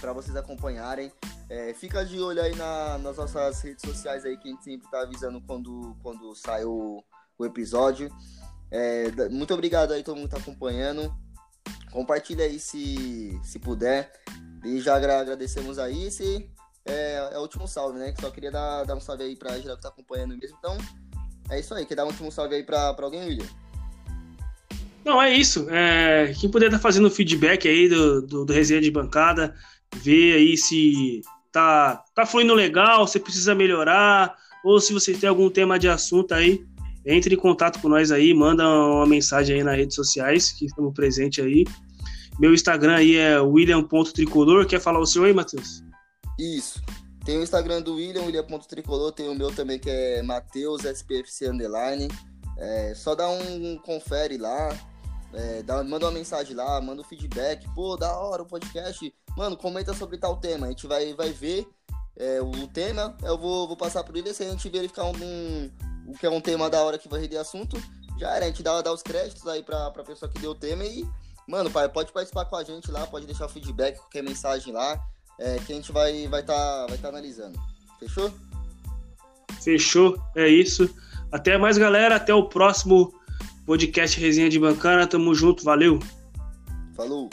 para vocês acompanharem. É, fica de olho aí na, nas nossas redes sociais aí, que a gente sempre tá avisando quando, quando sai o, o episódio. É, muito obrigado aí todo mundo que tá acompanhando. Compartilha aí se, se puder. E já agradecemos aí. Esse é, é o último salve, né? Só queria dar, dar um salve aí pra geral que tá acompanhando mesmo. Então, é isso aí. Quer dar um último salve aí pra, pra alguém, William? Não, é isso. É, quem puder estar tá fazendo feedback aí do, do, do resenha de bancada, ver aí se tá, tá fluindo legal, se precisa melhorar, ou se você tem algum tema de assunto aí, entre em contato com nós aí, manda uma mensagem aí nas redes sociais, que estamos presentes aí. Meu Instagram aí é william.tricolor. Quer falar o seu aí, Matheus? Isso. Tem o Instagram do William, william.tricolor, tem o meu também que é Matheus SPFC Underline. É, só dá um, um confere lá, é, dá, manda uma mensagem lá, manda um feedback. Pô, da hora o podcast. Mano, comenta sobre tal tema. A gente vai, vai ver é, o tema. Eu vou, vou passar por ele. Se a gente verificar um, o que é um tema da hora que vai render assunto, já era. A gente dá, dá os créditos aí pra, pra pessoa que deu o tema e, mano, pai, pode participar com a gente lá, pode deixar o feedback, qualquer mensagem lá, é, que a gente vai vai tá, vai tá analisando. Fechou? Fechou, é isso. Até mais, galera. Até o próximo podcast Resenha de Bancana. Tamo junto, valeu. Falou.